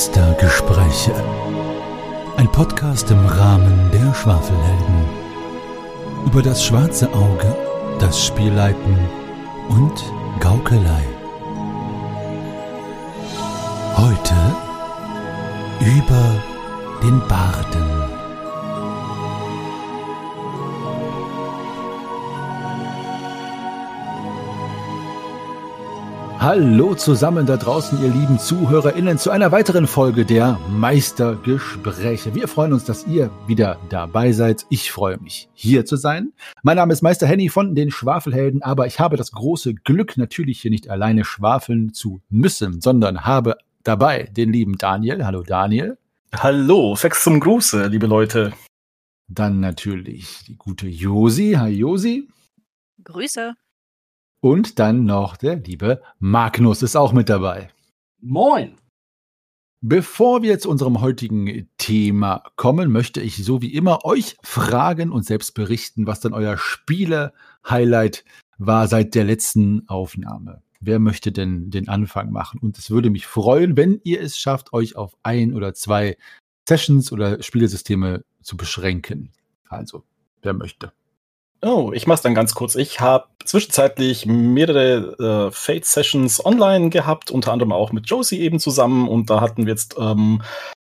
Meistergespräche. Ein Podcast im Rahmen der Schwafelhelden. Über das schwarze Auge, das Spielleiten und Gaukelei. Heute über den Barden. Hallo zusammen da draußen, ihr lieben ZuhörerInnen, zu einer weiteren Folge der Meistergespräche. Wir freuen uns, dass ihr wieder dabei seid. Ich freue mich, hier zu sein. Mein Name ist Meister Henny von den Schwafelhelden, aber ich habe das große Glück, natürlich hier nicht alleine schwafeln zu müssen, sondern habe dabei den lieben Daniel. Hallo Daniel. Hallo, Fex zum Gruße, liebe Leute. Dann natürlich die gute Josi. Hi Josi. Grüße. Und dann noch der liebe Magnus ist auch mit dabei. Moin. Bevor wir zu unserem heutigen Thema kommen, möchte ich so wie immer euch fragen und selbst berichten, was dann euer Spiele-Highlight war seit der letzten Aufnahme. Wer möchte denn den Anfang machen? Und es würde mich freuen, wenn ihr es schafft, euch auf ein oder zwei Sessions oder Spielesysteme zu beschränken. Also, wer möchte? Oh, ich mach's dann ganz kurz. Ich habe zwischenzeitlich mehrere äh, Fate-Sessions online gehabt, unter anderem auch mit Josie eben zusammen. Und da hatten wir jetzt ähm,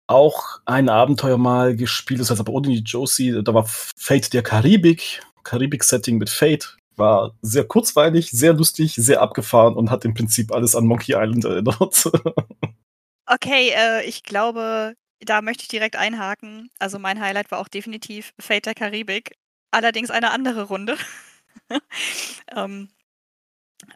auch ein Abenteuer mal gespielt, das heißt aber ohne die Josie. Da war Fate der Karibik, Karibik-Setting mit Fate. War sehr kurzweilig, sehr lustig, sehr abgefahren und hat im Prinzip alles an Monkey Island erinnert. okay, äh, ich glaube, da möchte ich direkt einhaken. Also mein Highlight war auch definitiv Fate der Karibik allerdings eine andere Runde. ähm,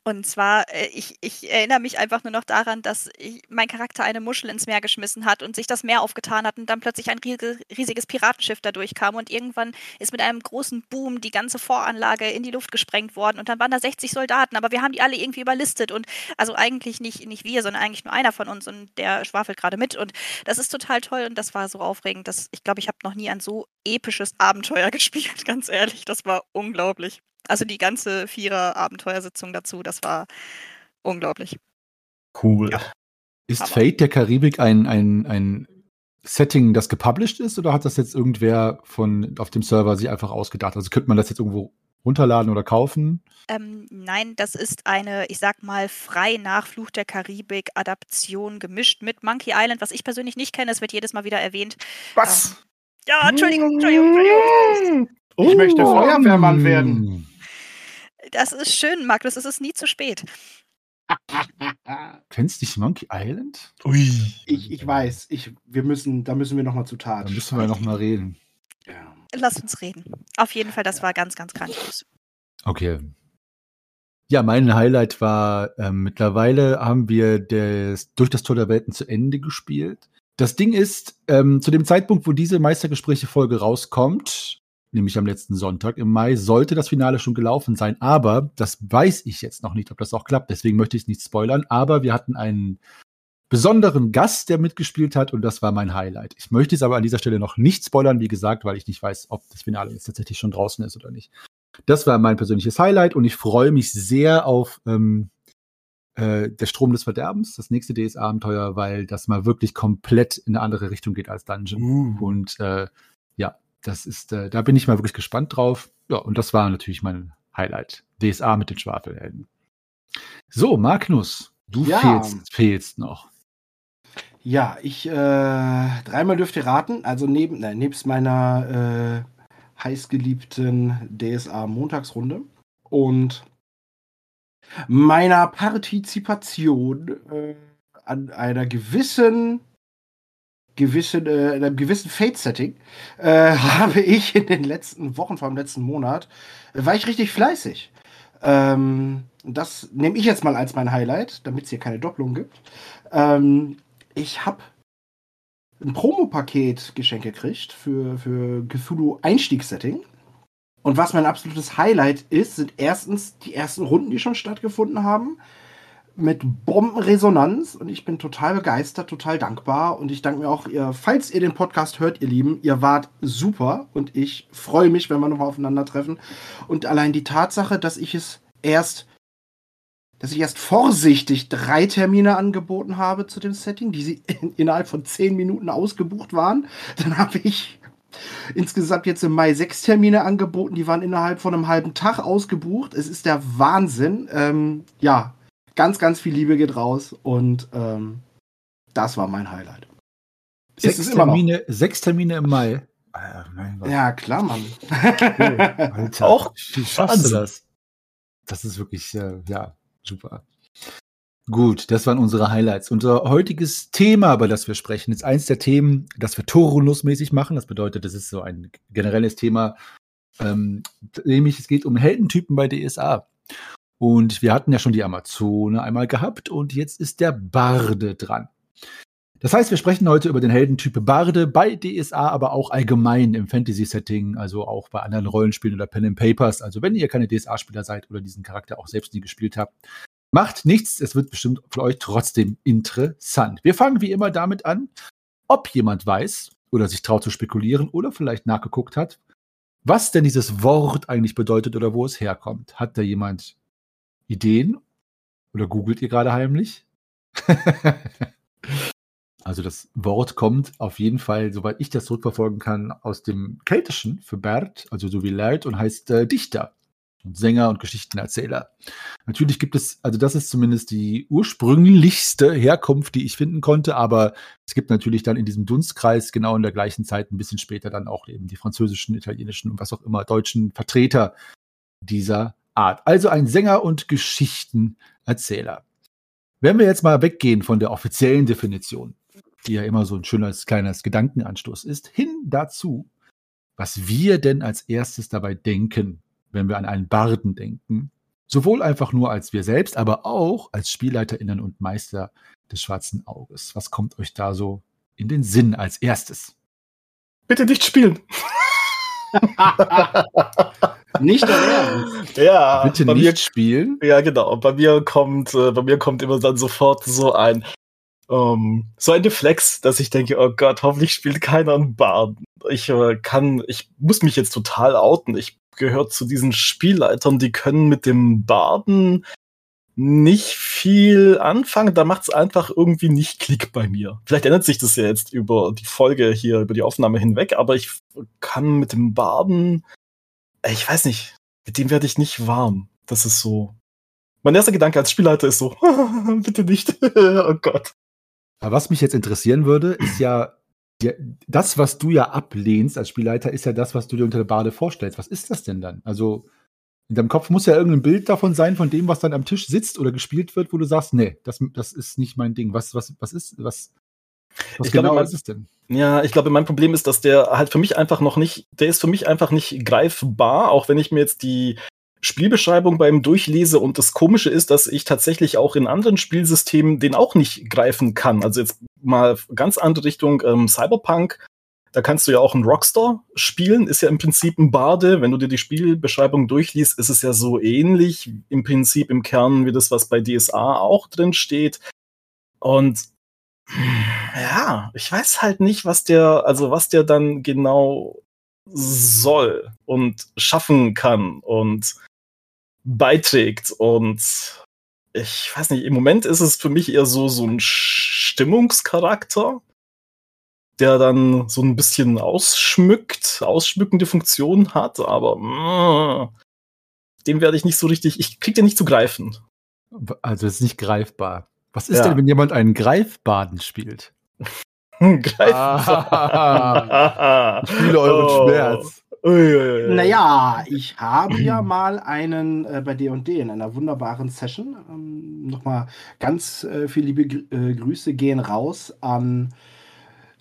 und zwar, äh, ich, ich erinnere mich einfach nur noch daran, dass ich, mein Charakter eine Muschel ins Meer geschmissen hat und sich das Meer aufgetan hat und dann plötzlich ein riesiges Piratenschiff dadurch kam und irgendwann ist mit einem großen Boom die ganze Voranlage in die Luft gesprengt worden und dann waren da 60 Soldaten, aber wir haben die alle irgendwie überlistet und also eigentlich nicht, nicht wir, sondern eigentlich nur einer von uns und der schwafelt gerade mit und das ist total toll und das war so aufregend, dass ich glaube, ich habe noch nie ein so episches Abenteuer gespielt, ganz ehrlich, das war unglaublich. Also die ganze Vierer-Abenteuersitzung dazu, das war unglaublich. Cool. Ja. Ist Aber. Fate der Karibik ein, ein, ein Setting, das gepublished ist, oder hat das jetzt irgendwer von auf dem Server sich einfach ausgedacht? Also könnte man das jetzt irgendwo runterladen oder kaufen? Ähm, nein, das ist eine, ich sag mal, frei nach Fluch der Karibik Adaption gemischt mit Monkey Island, was ich persönlich nicht kenne. Es wird jedes Mal wieder erwähnt. Was? Ähm, ja, Entschuldigung, Entschuldigung, Entschuldigung. Ich möchte Feuerwehrmann werden. Das ist schön, Magnus, es ist nie zu spät. Kennst du dich Monkey Island? Ui. Ich, ich weiß, ich, wir müssen, da müssen wir nochmal zu Tat. Da müssen wir nochmal reden. Ja. Lass uns reden. Auf jeden Fall, das war ganz, ganz grandios. Okay. Ja, mein Highlight war, äh, mittlerweile haben wir das, durch das Tor der Welten zu Ende gespielt. Das Ding ist, ähm, zu dem Zeitpunkt, wo diese Meistergespräche-Folge rauskommt, nämlich am letzten Sonntag im Mai, sollte das Finale schon gelaufen sein. Aber das weiß ich jetzt noch nicht, ob das auch klappt. Deswegen möchte ich es nicht spoilern. Aber wir hatten einen besonderen Gast, der mitgespielt hat und das war mein Highlight. Ich möchte es aber an dieser Stelle noch nicht spoilern, wie gesagt, weil ich nicht weiß, ob das Finale jetzt tatsächlich schon draußen ist oder nicht. Das war mein persönliches Highlight und ich freue mich sehr auf ähm, äh, der Strom des Verderbens, das nächste DS-Abenteuer, weil das mal wirklich komplett in eine andere Richtung geht als Dungeon. Uh. Und äh, das ist, äh, da bin ich mal wirklich gespannt drauf. Ja, und das war natürlich mein Highlight. DSA mit den Schwafelhelden. So, Magnus, du ja. fehlst, fehlst noch. Ja, ich äh, dreimal dürft ihr raten. Also neben, nein, nebst meiner äh, heißgeliebten DSA Montagsrunde und meiner Partizipation äh, an einer gewissen gewissen, äh, in einem gewissen Fate-Setting äh, habe ich in den letzten Wochen, vor dem letzten Monat, war ich richtig fleißig. Ähm, das nehme ich jetzt mal als mein Highlight, damit es hier keine Doppelung gibt. Ähm, ich habe ein Promo-Paket geschenkt gekriegt für, für Cthulhu Einstiegssetting. Und was mein absolutes Highlight ist, sind erstens die ersten Runden, die schon stattgefunden haben mit Bombenresonanz und ich bin total begeistert, total dankbar und ich danke mir auch, ihr, falls ihr den Podcast hört, ihr Lieben, ihr wart super und ich freue mich, wenn wir nochmal aufeinandertreffen und allein die Tatsache, dass ich es erst dass ich erst vorsichtig drei Termine angeboten habe zu dem Setting, die sie in, innerhalb von zehn Minuten ausgebucht waren. Dann habe ich insgesamt jetzt im Mai sechs Termine angeboten, die waren innerhalb von einem halben Tag ausgebucht. Es ist der Wahnsinn. Ähm, ja, ganz, ganz viel Liebe geht raus und ähm, das war mein Highlight. Sechs Termine, sechs Termine im Mai. Ah, ja, klar, Mann. Alter, Auch wie schaffst du das? Das ist wirklich, äh, ja, super. Gut, das waren unsere Highlights. Unser heutiges Thema, über das wir sprechen, ist eins der Themen, das wir Torunus-mäßig machen. Das bedeutet, das ist so ein generelles Thema, ähm, nämlich es geht um Heldentypen bei DSA. Und wir hatten ja schon die Amazone einmal gehabt und jetzt ist der Barde dran. Das heißt, wir sprechen heute über den Heldentyp Barde bei DSA, aber auch allgemein im Fantasy-Setting, also auch bei anderen Rollenspielen oder Pen and Papers. Also wenn ihr keine DSA-Spieler seid oder diesen Charakter auch selbst nie gespielt habt, macht nichts. Es wird bestimmt für euch trotzdem interessant. Wir fangen wie immer damit an, ob jemand weiß oder sich traut zu spekulieren oder vielleicht nachgeguckt hat, was denn dieses Wort eigentlich bedeutet oder wo es herkommt. Hat da jemand Ideen? Oder googelt ihr gerade heimlich? Also das Wort kommt auf jeden Fall, soweit ich das zurückverfolgen kann, aus dem Keltischen für Bert, also so wie Laird und heißt äh, Dichter und Sänger und Geschichtenerzähler. Natürlich gibt es, also das ist zumindest die ursprünglichste Herkunft, die ich finden konnte, aber es gibt natürlich dann in diesem Dunstkreis genau in der gleichen Zeit ein bisschen später dann auch eben die französischen, italienischen und was auch immer deutschen Vertreter dieser Art. Also ein Sänger und Geschichtenerzähler. Wenn wir jetzt mal weggehen von der offiziellen Definition, die ja immer so ein schönes kleines Gedankenanstoß ist, hin dazu, was wir denn als erstes dabei denken, wenn wir an einen Barden denken. Sowohl einfach nur als wir selbst, aber auch als SpielleiterInnen und Meister des schwarzen Auges. Was kommt euch da so in den Sinn als erstes? Bitte nicht spielen. nicht Ernst. Ja, bitte nicht mir, spielen. Ja, genau. Bei mir kommt, äh, bei mir kommt immer dann sofort so ein um, ähm, so ein Deflex, dass ich denke, oh Gott, hoffentlich spielt keiner einen Bard. Ich äh, kann, ich muss mich jetzt total outen. Ich gehöre zu diesen Spielleitern, die können mit dem Barden nicht viel anfangen. Da macht es einfach irgendwie nicht Klick bei mir. Vielleicht ändert sich das ja jetzt über die Folge hier, über die Aufnahme hinweg, aber ich kann mit dem Barden, ich weiß nicht, mit dem werde ich nicht warm. Das ist so. Mein erster Gedanke als Spielleiter ist so, bitte nicht. oh Gott. Aber was mich jetzt interessieren würde, ist ja, das, was du ja ablehnst als Spielleiter, ist ja das, was du dir unter der Bade vorstellst. Was ist das denn dann? Also, in deinem Kopf muss ja irgendein Bild davon sein, von dem, was dann am Tisch sitzt oder gespielt wird, wo du sagst, nee, das, das ist nicht mein Ding. Was, was, was ist, was, was ich genau glaube, mein, ist es denn? Ja, ich glaube, mein Problem ist, dass der halt für mich einfach noch nicht, der ist für mich einfach nicht greifbar, auch wenn ich mir jetzt die Spielbeschreibung beim Durchlese und das Komische ist, dass ich tatsächlich auch in anderen Spielsystemen den auch nicht greifen kann. Also jetzt mal ganz andere Richtung ähm, Cyberpunk. Da kannst du ja auch einen Rockstar spielen, ist ja im Prinzip ein Bade. Wenn du dir die Spielbeschreibung durchliest, ist es ja so ähnlich im Prinzip im Kern wie das, was bei DSA auch drin steht. Und ja, ich weiß halt nicht, was der, also was der dann genau soll und schaffen kann und beiträgt. Und ich weiß nicht, im Moment ist es für mich eher so, so ein Stimmungscharakter, der dann so ein bisschen ausschmückt, ausschmückende Funktion hat, aber mh, mm, dem werde ich nicht so richtig, ich krieg den nicht zu greifen. Also ist nicht greifbar. Was ist ja. denn, wenn jemand einen Greifbaden spielt? Greifbaden. Ah, ich fühle euren oh. Schmerz. Uiuiui. Naja, ich habe ja mal einen äh, bei D&D in einer wunderbaren Session. Ähm, Nochmal ganz äh, viele liebe Gr äh, Grüße gehen raus an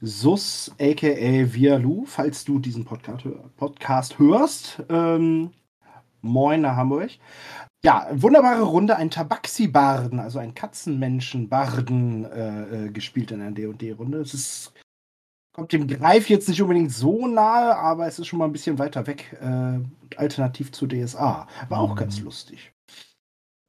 Sus, a.k.a. Vialu, falls du diesen Podcast, Podcast hörst. Ähm, moin nach Hamburg. Ja, wunderbare Runde, ein Tabaxi-Barden, also ein Katzenmenschen-Barden äh, äh, gespielt in einer D&D-Runde. Es ist kommt dem Greif jetzt nicht unbedingt so nahe, aber es ist schon mal ein bisschen weiter weg, äh, alternativ zu DSA. War auch mhm. ganz lustig.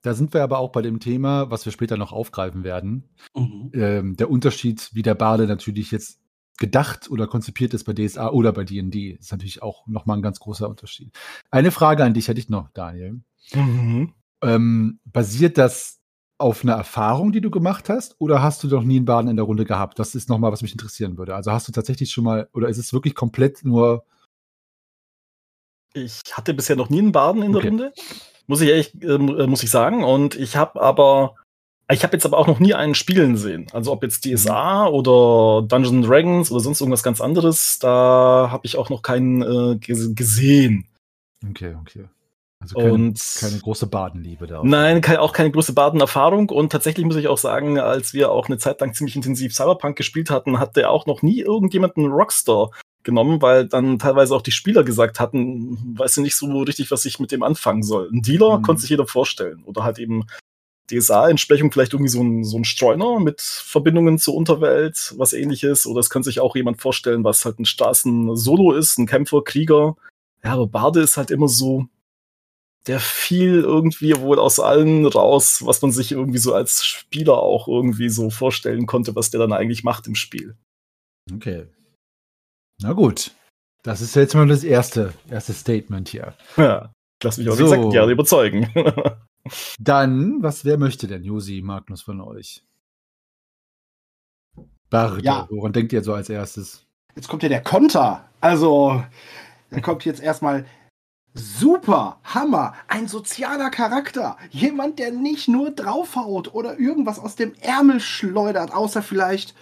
Da sind wir aber auch bei dem Thema, was wir später noch aufgreifen werden. Mhm. Ähm, der Unterschied, wie der Bade natürlich jetzt gedacht oder konzipiert ist bei DSA oder bei D&D, ist natürlich auch nochmal ein ganz großer Unterschied. Eine Frage an dich hätte ich noch, Daniel. Mhm. Ähm, basiert das auf eine Erfahrung, die du gemacht hast, oder hast du noch nie einen Baden in der Runde gehabt? Das ist nochmal, was mich interessieren würde. Also hast du tatsächlich schon mal, oder ist es wirklich komplett nur. Ich hatte bisher noch nie einen Baden in der Okay. Runde, muss ich ehrlich, ähm, äh, muss ich sagen. Und ich habe aber, ich habe jetzt aber auch noch nie einen spielen sehen. Also ob jetzt DSA oder Dungeons Dragons oder sonst irgendwas ganz anderes, da habe ich auch noch keinen äh, ges- gesehen. Okay, okay. Also keine, Und keine große Badenliebe da. Nein, ke- auch keine große Baden-Erfahrung. Und tatsächlich muss ich auch sagen, als wir auch eine Zeit lang ziemlich intensiv Cyberpunk gespielt hatten, hatte auch noch nie irgendjemand einen Rockstar genommen, weil dann teilweise auch die Spieler gesagt hatten, weiß nicht so richtig, was ich mit dem anfangen soll. Ein Dealer Mhm. konnte sich jeder vorstellen. Oder halt eben DSA-Entsprechung vielleicht irgendwie so ein, so ein Streuner mit Verbindungen zur Unterwelt, was ähnliches. Oder es könnte sich auch jemand vorstellen, was halt ein Straßen-Solo ist, ein Kämpfer, Krieger. Ja, aber Barde ist halt immer so, der fiel irgendwie wohl aus allen raus, was man sich irgendwie so als Spieler auch irgendwie so vorstellen konnte, was der dann eigentlich macht im Spiel. Okay. Na gut. Das ist jetzt mal das erste, erste Statement hier. Ja, lass mich auch So. gesagt gerne überzeugen. Dann, was, wer möchte denn, Josi, Magnus von euch? Barde, Ja. woran denkt ihr so als erstes? Jetzt kommt ja der Konter. Also, da kommt jetzt erstmal super, Hammer, ein sozialer Charakter. Jemand, der nicht nur draufhaut oder irgendwas aus dem Ärmel schleudert, außer vielleicht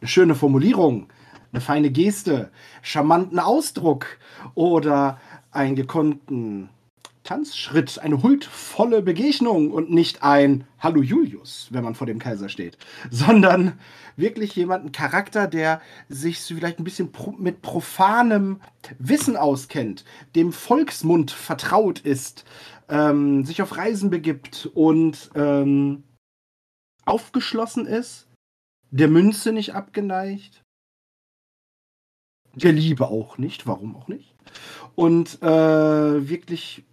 eine schöne Formulierung, eine feine Geste, charmanten Ausdruck oder einen gekonnten Tanzschritt, eine huldvolle Begegnung und nicht ein Hallo Julius, wenn man vor dem Kaiser steht, sondern wirklich jemanden Charakter, der sich vielleicht ein bisschen pro mit profanem Wissen auskennt, dem Volksmund vertraut ist, ähm, sich auf Reisen begibt und ähm, aufgeschlossen ist, der Münze nicht abgeneigt, der Liebe auch nicht, warum auch nicht, und äh, wirklich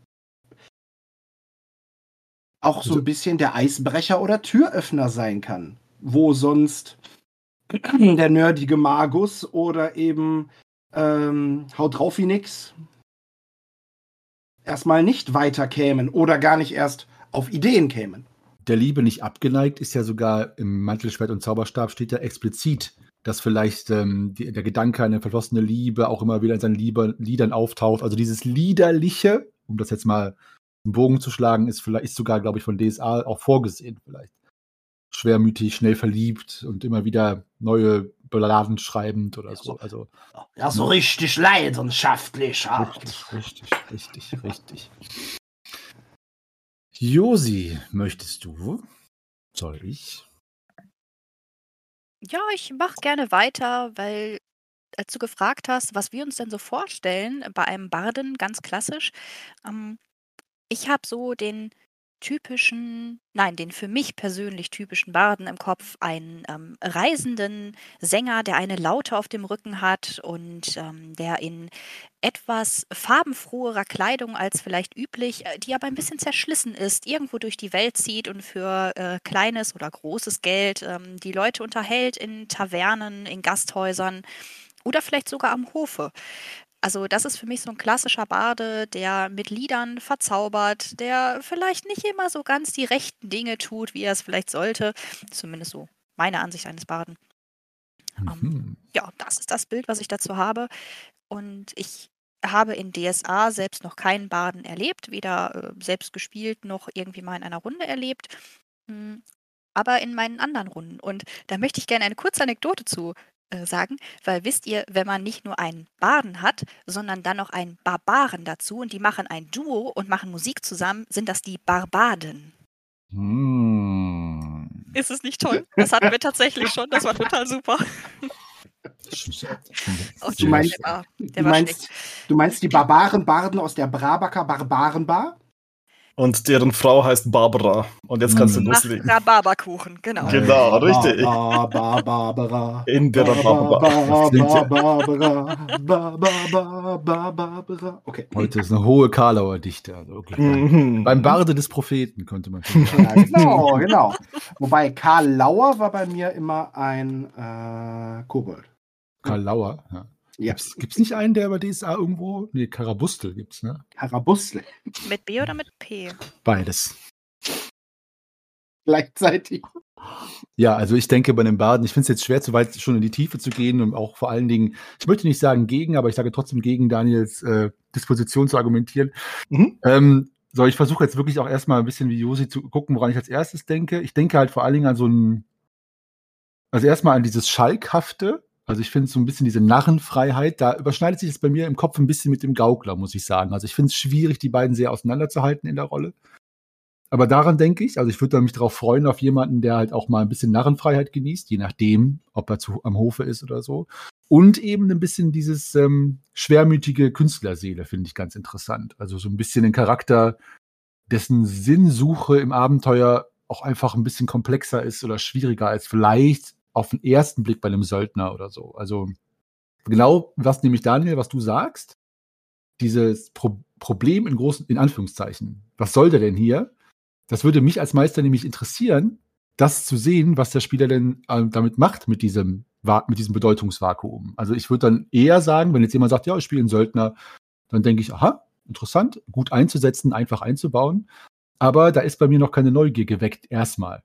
auch so ein bisschen der Eisbrecher oder Türöffner sein kann, wo sonst der nerdige Magus oder eben ähm, Haut drauf wie nix erstmal nicht weiter kämen oder gar nicht erst auf Ideen kämen. Der Liebe nicht abgeneigt ist ja sogar im Mantelschwert und Zauberstab steht ja explizit, dass vielleicht ähm, die, der Gedanke an eine verflossene Liebe auch immer wieder in seinen Lieber, Liedern auftaucht. Also dieses Liederliche, um das jetzt mal einen Bogen zu schlagen, ist vielleicht ist sogar, glaube ich, von DSA auch vorgesehen vielleicht. Schwermütig, schnell verliebt und immer wieder neue Balladen schreibend oder so. Also Ja, so richtig leidenschaftlich. richtig, richtig, richtig, richtig. Josi, möchtest du? Soll ich? Ja, ich mache gerne weiter, weil als du gefragt hast, was wir uns denn so vorstellen bei einem Barden, ganz klassisch, ähm, ich habe so den typischen, nein, den für mich persönlich typischen Barden im Kopf, einen ähm, reisenden Sänger, der eine Laute auf dem Rücken hat und ähm, der in etwas farbenfroherer Kleidung als vielleicht üblich, äh, die aber ein bisschen zerschlissen ist, irgendwo durch die Welt zieht und für äh, kleines oder großes Geld ähm, die Leute unterhält in Tavernen, in Gasthäusern oder vielleicht sogar am Hofe. Also das ist für mich so ein klassischer Barde, der mit Liedern verzaubert, der vielleicht nicht immer so ganz die rechten Dinge tut, wie er es vielleicht sollte. Zumindest so meine Ansicht eines Barden. Mhm. Ja, das ist das Bild, was ich dazu habe. Und ich habe in DSA selbst noch keinen Baden erlebt, weder äh, selbst gespielt noch irgendwie mal in einer Runde erlebt, Hm, aber in meinen anderen Runden. Und da möchte ich gerne eine kurze Anekdote zu äh, sagen, weil wisst ihr, wenn man nicht nur einen Baden hat, sondern dann noch einen Barbaren dazu und die machen ein Duo und machen Musik zusammen, sind das die Barbaden. Hm. Ist es nicht toll? Das hatten wir tatsächlich schon, das war total super. Oh, Du meinst- der war, der Du meinst, du meinst die Barbaren-Barden aus der Brabaker Barbarenbar? Und deren Frau heißt Barbara. Und jetzt kannst du Mhm. Nach loslegen. Rhabarberkuchen, genau. Genau, richtig. Ba- ba- ba- Barbara. In der Ba- Barbara. Barbara. Ba- ba- ba- ba- Barbara. Okay. Heute ist eine hohe Karlauer Dichte. Also wirklich. Mhm. Beim Barde des Propheten könnte man. Ja, genau, genau. Wobei Karl Lauer war bei mir immer ein äh, Kobold. Karl Lauer. Ja. Ja, Gibt's, gibt's nicht einen, der bei DSA irgendwo? Nee, Karabustel gibt's, ne? Karabusle. Mit B oder mit P? Beides. gleichzeitig. Ja, also ich denke bei den Baden, ich finde es jetzt schwer, zu weit schon in die Tiefe zu gehen und auch vor allen Dingen, ich möchte nicht sagen gegen, aber ich sage trotzdem gegen Daniels äh, Disposition zu argumentieren. Mhm. Ähm, so, ich versuche jetzt wirklich auch erstmal ein bisschen wie Josi zu gucken, woran ich als erstes denke. Ich denke halt vor allen Dingen an so ein, also erstmal an dieses Schalkhafte. Also ich finde so ein bisschen diese Narrenfreiheit, da überschneidet sich das bei mir im Kopf ein bisschen mit dem Gaukler, muss ich sagen. Also ich finde es schwierig, die beiden sehr auseinanderzuhalten in der Rolle. Aber daran denke ich, also ich würde mich darauf freuen, auf jemanden, der halt auch mal ein bisschen Narrenfreiheit genießt, je nachdem, ob er zu, am Hofe ist oder so. Und eben ein bisschen dieses ähm, schwermütige Künstlerseele finde ich ganz interessant. Also so ein bisschen den Charakter, dessen Sinnsuche im Abenteuer auch einfach ein bisschen komplexer ist oder schwieriger als vielleicht auf den ersten Blick bei einem Söldner oder so. Also genau, was nämlich Daniel, was du sagst, dieses Pro Problem in großen, in Anführungszeichen. Was soll der denn hier? Das würde mich als Meister nämlich interessieren, das zu sehen, was der Spieler denn äh, damit macht mit diesem, mit diesem Bedeutungsvakuum. Also ich würde dann eher sagen, wenn jetzt jemand sagt, ja, ich spiele einen Söldner, dann denke ich, aha, interessant, gut einzusetzen, einfach einzubauen. Aber da ist bei mir noch keine Neugier geweckt, erstmal.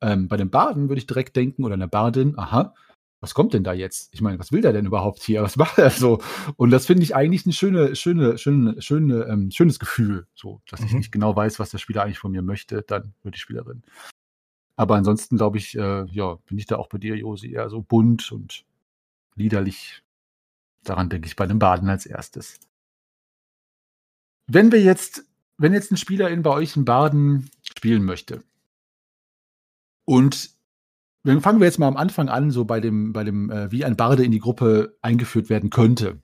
Ähm, bei dem Baden würde ich direkt denken, oder einer Bardin, aha, was kommt denn da jetzt? Ich meine, was will der denn überhaupt hier? Was macht er so? Und das finde ich eigentlich ein schöne, schöne, schöne, schöne, ähm, schönes Gefühl, so, dass mhm. ich nicht genau weiß, was der Spieler eigentlich von mir möchte, dann wird die Spielerin. Aber ansonsten glaube ich, äh, ja, bin ich da auch bei dir, Josi, eher so bunt und liederlich. Daran denke ich bei dem Baden als erstes. Wenn wir jetzt, wenn jetzt ein Spieler in bei euch einen Baden spielen möchte und dann fangen wir jetzt mal am Anfang an, so bei dem, bei dem, äh, wie ein Barde in die Gruppe eingeführt werden könnte.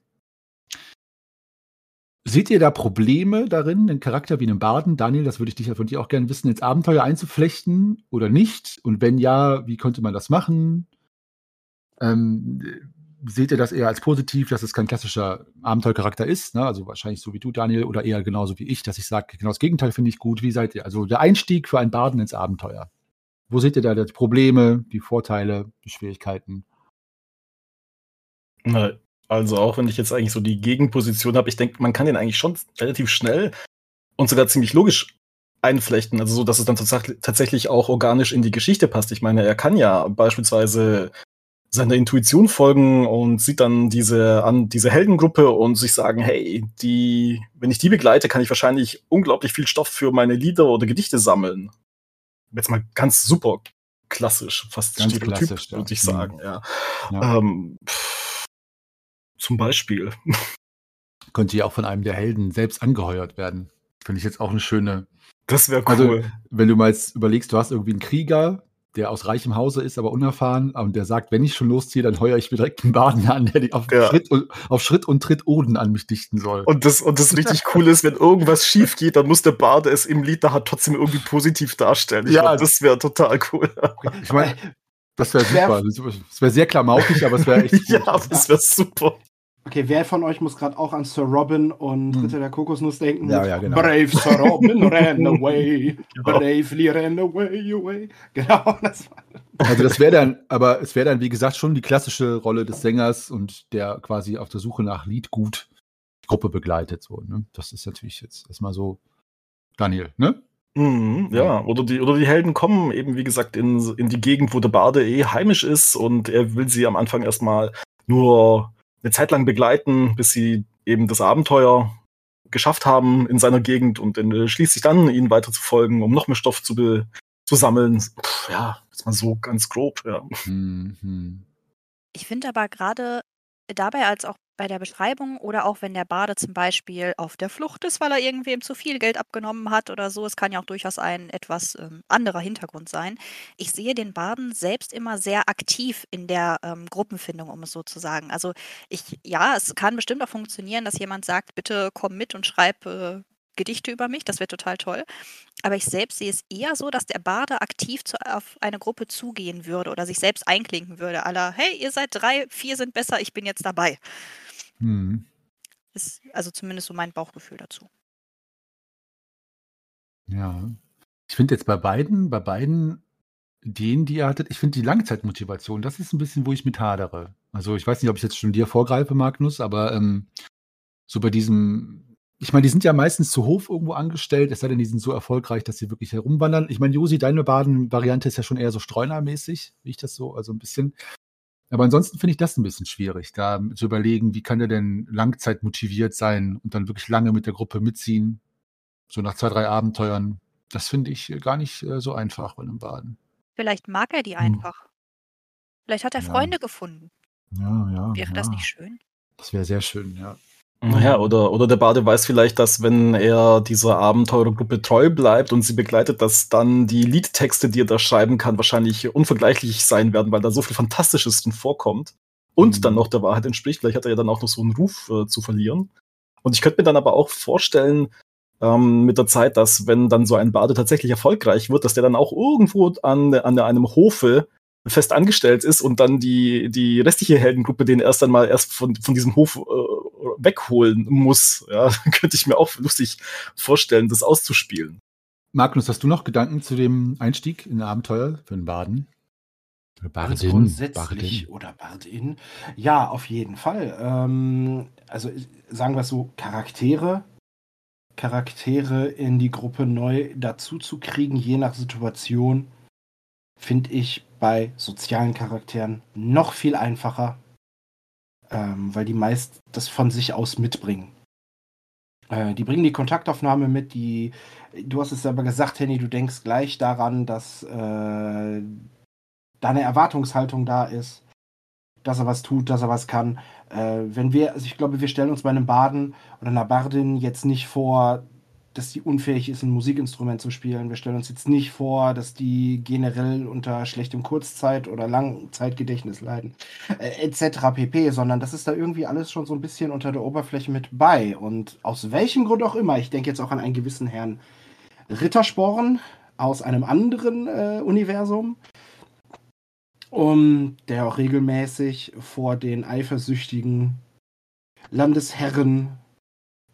Seht ihr da Probleme darin, einen Charakter wie einen Barden, Daniel, das würde ich dich ja von dir auch gerne wissen, ins Abenteuer einzuflechten oder nicht? Und wenn ja, wie könnte man das machen? Ähm, seht ihr das eher als positiv, dass es kein klassischer Abenteuercharakter ist? Ne? Also wahrscheinlich so wie du, Daniel, oder eher genauso wie ich, dass ich sage, genau das Gegenteil finde ich gut. Wie seid ihr? Also der Einstieg für einen Barden ins Abenteuer. Wo seht ihr da die Probleme, die Vorteile, die Schwierigkeiten? Also auch wenn ich jetzt eigentlich so die Gegenposition habe, ich denke, man kann den eigentlich schon relativ schnell und sogar ziemlich logisch einflechten, also so, dass es dann tatsächlich auch organisch in die Geschichte passt. Ich meine, er kann ja beispielsweise seiner Intuition folgen und sieht dann diese an diese Heldengruppe und sich sagen, hey, die, wenn ich die begleite, kann ich wahrscheinlich unglaublich viel Stoff für meine Lieder oder Gedichte sammeln jetzt mal ganz super klassisch, fast ganz Stereotyp, klassisch, würde ich sagen, ja. ja. Ähm, pff, zum Beispiel. Könnte ja auch von einem der Helden selbst angeheuert werden. Finde ich jetzt auch eine schöne. Das wäre also, cool. Also, wenn du mal jetzt überlegst, du hast irgendwie einen Krieger, der aus reichem Hause ist, aber unerfahren und der sagt, wenn ich schon losziehe, dann heuere ich mir direkt einen Baden an, der auf, ja. Schritt und, auf Schritt und Tritt Oden an mich dichten soll. Und das, und das richtig cool ist, wenn irgendwas schief geht, dann muss der Bade es im Lied da hat trotzdem irgendwie positiv darstellen. Ich ja, glaub, das wäre total cool. Ich meine, das wäre super. Das wäre sehr klamaukig, aber es wäre echt gut. ja, das wäre super. Okay, wer von euch muss gerade auch an Sir Robin und hm. Ritter der Kokosnuss denken? Ja, ja, genau. Brave Sir Robin ran away, genau. bravely ran away, away. Genau, das war. Also das wäre dann, aber es wäre dann, wie gesagt, schon die klassische Rolle des Sängers und der quasi auf der Suche nach Liedgut die Gruppe begleitet. So, ne? Das ist natürlich jetzt erstmal so, Daniel, ne? Mhm, ja, oder die, oder die Helden kommen eben, wie gesagt, in, in die Gegend, wo der Bade eh heimisch ist und er will sie am Anfang erstmal nur eine Zeit lang begleiten, bis sie eben das Abenteuer geschafft haben in seiner Gegend und dann schließt sich dann, ihnen weiter zu folgen, um noch mehr Stoff zu, zu sammeln. Puh, ja, ist mal so ganz grob, ja. Mhm. Ich finde aber gerade dabei als auch bei der Beschreibung oder auch wenn der Bade zum Beispiel auf der Flucht ist, weil er irgendwem zu viel Geld abgenommen hat oder so. Es kann ja auch durchaus ein etwas ähm, anderer Hintergrund sein. Ich sehe den Baden selbst immer sehr aktiv in der ähm, Gruppenfindung, um es so zu sagen. Also ich, ja, es kann bestimmt auch funktionieren, dass jemand sagt, bitte komm mit und schreib äh, Gedichte über mich, das wäre total toll. Aber ich selbst sehe es eher so, dass der Bade aktiv zu, auf eine Gruppe zugehen würde oder sich selbst einklinken würde. Aller, hey, ihr seid drei, vier sind besser, ich bin jetzt dabei. Mhm. Ist also zumindest so mein Bauchgefühl dazu. Ja. Ich finde jetzt bei beiden, bei beiden Ideen, die ihr hattet, ich finde die Langzeitmotivation, das ist ein bisschen, wo ich mit hadere. Also ich weiß nicht, ob ich jetzt schon dir vorgreife, Magnus, aber ähm, so bei diesem ich meine, die sind ja meistens zu Hof irgendwo angestellt, es sei denn, die sind so erfolgreich, dass sie wirklich herumwandern. Ich meine, Josi, deine Baden-Variante ist ja schon eher so streunermäßig, wie ich das so, also ein bisschen. Aber ansonsten finde ich das ein bisschen schwierig, da zu überlegen, wie kann der denn langzeit motiviert sein und dann wirklich lange mit der Gruppe mitziehen. So nach zwei, drei Abenteuern. Das finde ich gar nicht äh, so einfach bei einem Baden. Vielleicht mag er die Hm. einfach. Vielleicht hat er Ja. Freunde gefunden. Ja, ja. Wäre ja. das nicht schön? Das wäre sehr schön, ja. Naja, oder, oder der Bade weiß vielleicht, dass wenn er dieser Abenteurergruppe treu bleibt und sie begleitet, dass dann die Liedtexte, die er da schreiben kann, wahrscheinlich unvergleichlich sein werden, weil da so viel Fantastisches drin vorkommt. Und Mhm. dann noch der Wahrheit entspricht. Vielleicht hat er ja dann auch noch so einen Ruf äh, zu verlieren. Und ich könnte mir dann aber auch vorstellen, ähm, mit der Zeit, dass wenn dann so ein Bade tatsächlich erfolgreich wird, dass der dann auch irgendwo an, an einem Hofe fest angestellt ist und dann die, die restliche Heldengruppe den erst einmal erst von, von diesem Hof äh, wegholen muss. Ja, könnte ich mir auch lustig vorstellen, das auszuspielen. Magnus, hast du noch Gedanken zu dem Einstieg in Abenteuer für einen Baden? Ganz Bardin? grundsätzlich Bardin. oder Bardin. Ja, auf jeden Fall. Ähm, also sagen wir es so, Charaktere, Charaktere in die Gruppe neu dazu zu kriegen, je nach Situation, finde ich bei sozialen Charakteren noch viel einfacher, ähm, weil die meist das von sich aus mitbringen. Äh, die bringen die Kontaktaufnahme mit, die, du hast es selber gesagt, Henny, du denkst gleich daran, dass äh, da eine Erwartungshaltung da ist, dass er was tut, dass er was kann. Äh, wenn wir, also ich glaube, wir stellen uns bei einem Baden oder einer Bardin jetzt nicht vor, dass die unfähig ist, ein Musikinstrument zu spielen. Wir stellen uns jetzt nicht vor, dass die generell unter schlechtem Kurzzeit- oder Langzeitgedächtnis leiden, äh, etc. pp., sondern das ist da irgendwie alles schon so ein bisschen unter der Oberfläche mit bei. Und aus welchem Grund auch immer, ich denke jetzt auch an einen gewissen Herrn Rittersporn aus einem anderen äh, Universum, um, der auch regelmäßig vor den eifersüchtigen Landesherren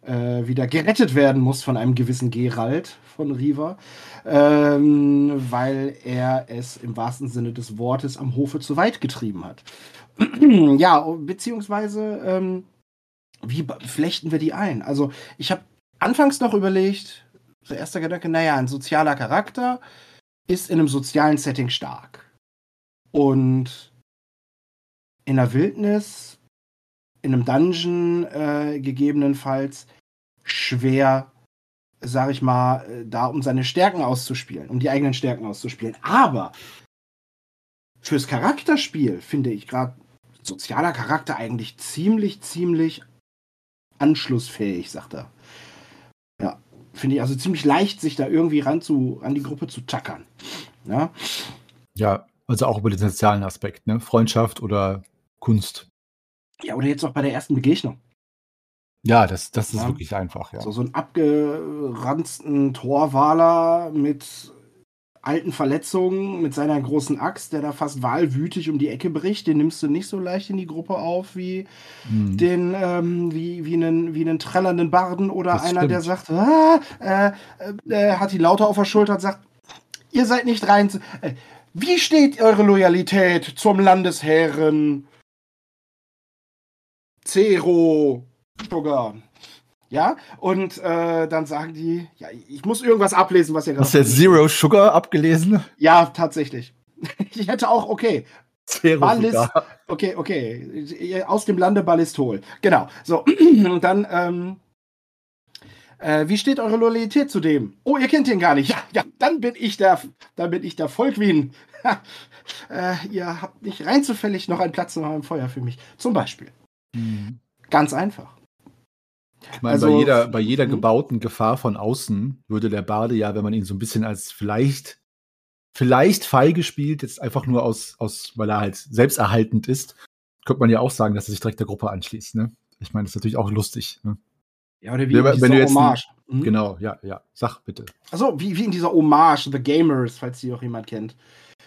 äh, wieder gerettet werden muss von einem gewissen Gerald von Riva, ähm, weil er es im wahrsten Sinne des Wortes am Hofe zu weit getrieben hat. ja, beziehungsweise, ähm, wie flechten wir die ein? Also, ich habe anfangs noch überlegt, der erste Gedanke, naja, ein sozialer Charakter ist in einem sozialen Setting stark. Und in der Wildnis, in einem Dungeon äh, gegebenenfalls schwer, sag ich mal, äh, da um seine Stärken auszuspielen, um die eigenen Stärken auszuspielen. Aber fürs Charakterspiel finde ich gerade sozialer Charakter eigentlich ziemlich, ziemlich anschlussfähig, sagt er. Ja, finde ich also ziemlich leicht, sich da irgendwie ran zu, an die Gruppe zu tackern. Ja, Ja, also auch über den sozialen Aspekt, ne? Freundschaft oder Kunst. Ja oder jetzt auch bei der ersten Begegnung. Ja, das, das ist Ja. wirklich einfach, ja. So, so einen abgeranzten Torwaler mit alten Verletzungen, mit seiner großen Axt, der da fast wahlwütig um die Ecke bricht, den nimmst du nicht so leicht in die Gruppe auf wie Hm. den, ähm, wie, wie einen, wie einen trällernden Barden oder Das einer, der stimmt. sagt, ah, äh, äh, hat die Laute auf der Schulter und sagt, ihr seid nicht rein. Äh, wie steht eure Loyalität zum Landesherren Zero Sugar? Ja, und äh, dann sagen die, ja, ich muss irgendwas ablesen, was ihr Hast du jetzt Zero Sugar abgelesen? Ja, tatsächlich. Ich hätte auch, okay, Zero Ballis- Sugar. Okay, okay. Aus dem Lande Ballistol. Genau. So, und dann, ähm, äh, wie steht eure Loyalität zu dem? Oh, ihr kennt ihn gar nicht. Ja, ja, dann bin ich der, dann bin ich der Volkwin. Äh, ihr habt nicht rein zufällig noch einen Platz noch im Feuer für mich. Zum Beispiel. Hm. Ganz einfach. Ich meine, Also- bei jeder, bei jeder Mhm. gebauten Gefahr von außen würde der Bade ja, wenn man ihn so ein bisschen als vielleicht, vielleicht feige spielt, jetzt einfach nur aus, aus, weil er halt selbsterhaltend ist, könnte man ja auch sagen, dass er sich direkt der Gruppe anschließt, ne? Ich meine, das ist natürlich auch lustig, ne? Ja, oder wie Ja, in wenn dieser jetzt ein- Hommage. Mhm. Genau, ja, ja. Sag bitte. Also wie, wie in dieser Hommage, The Gamers, falls die auch jemand kennt.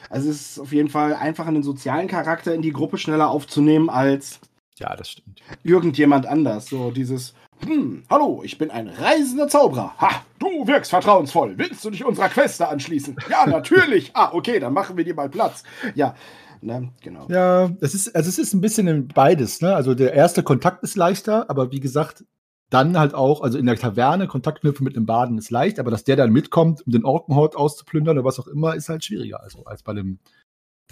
Also es ist auf jeden Fall einfach einen sozialen Charakter in die Gruppe schneller aufzunehmen als Ja, das stimmt. irgendjemand anders. So dieses, hm, hallo, ich bin ein reisender Zauberer. Ha, du wirkst vertrauensvoll. Willst du dich unserer Queste anschließen? Ja, natürlich. ah, okay, dann machen wir dir mal Platz. Ja, ne, genau. Ja, es ist, also es ist ein bisschen beides, ne? Also der erste Kontakt ist leichter, aber wie gesagt, dann halt auch, also in der Taverne Kontakt knüpfen mit einem Baden ist leicht, aber dass der dann mitkommt, um den Orkenhort auszuplündern oder was auch immer, ist halt schwieriger, also als bei dem.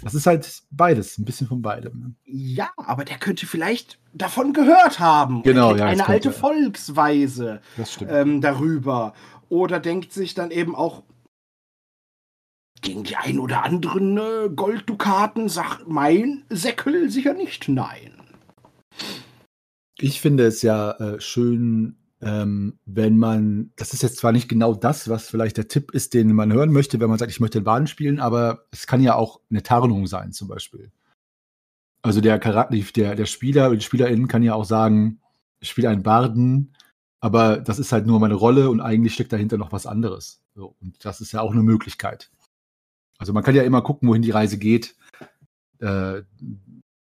Das ist halt beides, ein bisschen von beidem. Ja, aber der könnte vielleicht davon gehört haben. Genau, ja, Eine alte könnte. Volksweise ähm, darüber. Oder denkt sich dann eben auch gegen die ein oder anderen äh, Golddukaten, sagt mein Säckel sicher nicht nein. Ich finde es ja äh, schön, ähm, wenn man, das ist jetzt zwar nicht genau das, was vielleicht der Tipp ist, den man hören möchte, wenn man sagt, ich möchte den Baden spielen, aber es kann ja auch eine Tarnung sein, zum Beispiel. Also der Charakter, der, der Spieler oder die Spielerin kann ja auch sagen, ich spiele einen Barden, aber das ist halt nur meine Rolle und eigentlich steckt dahinter noch was anderes. So, und das ist ja auch eine Möglichkeit. Also man kann ja immer gucken, wohin die Reise geht. Äh,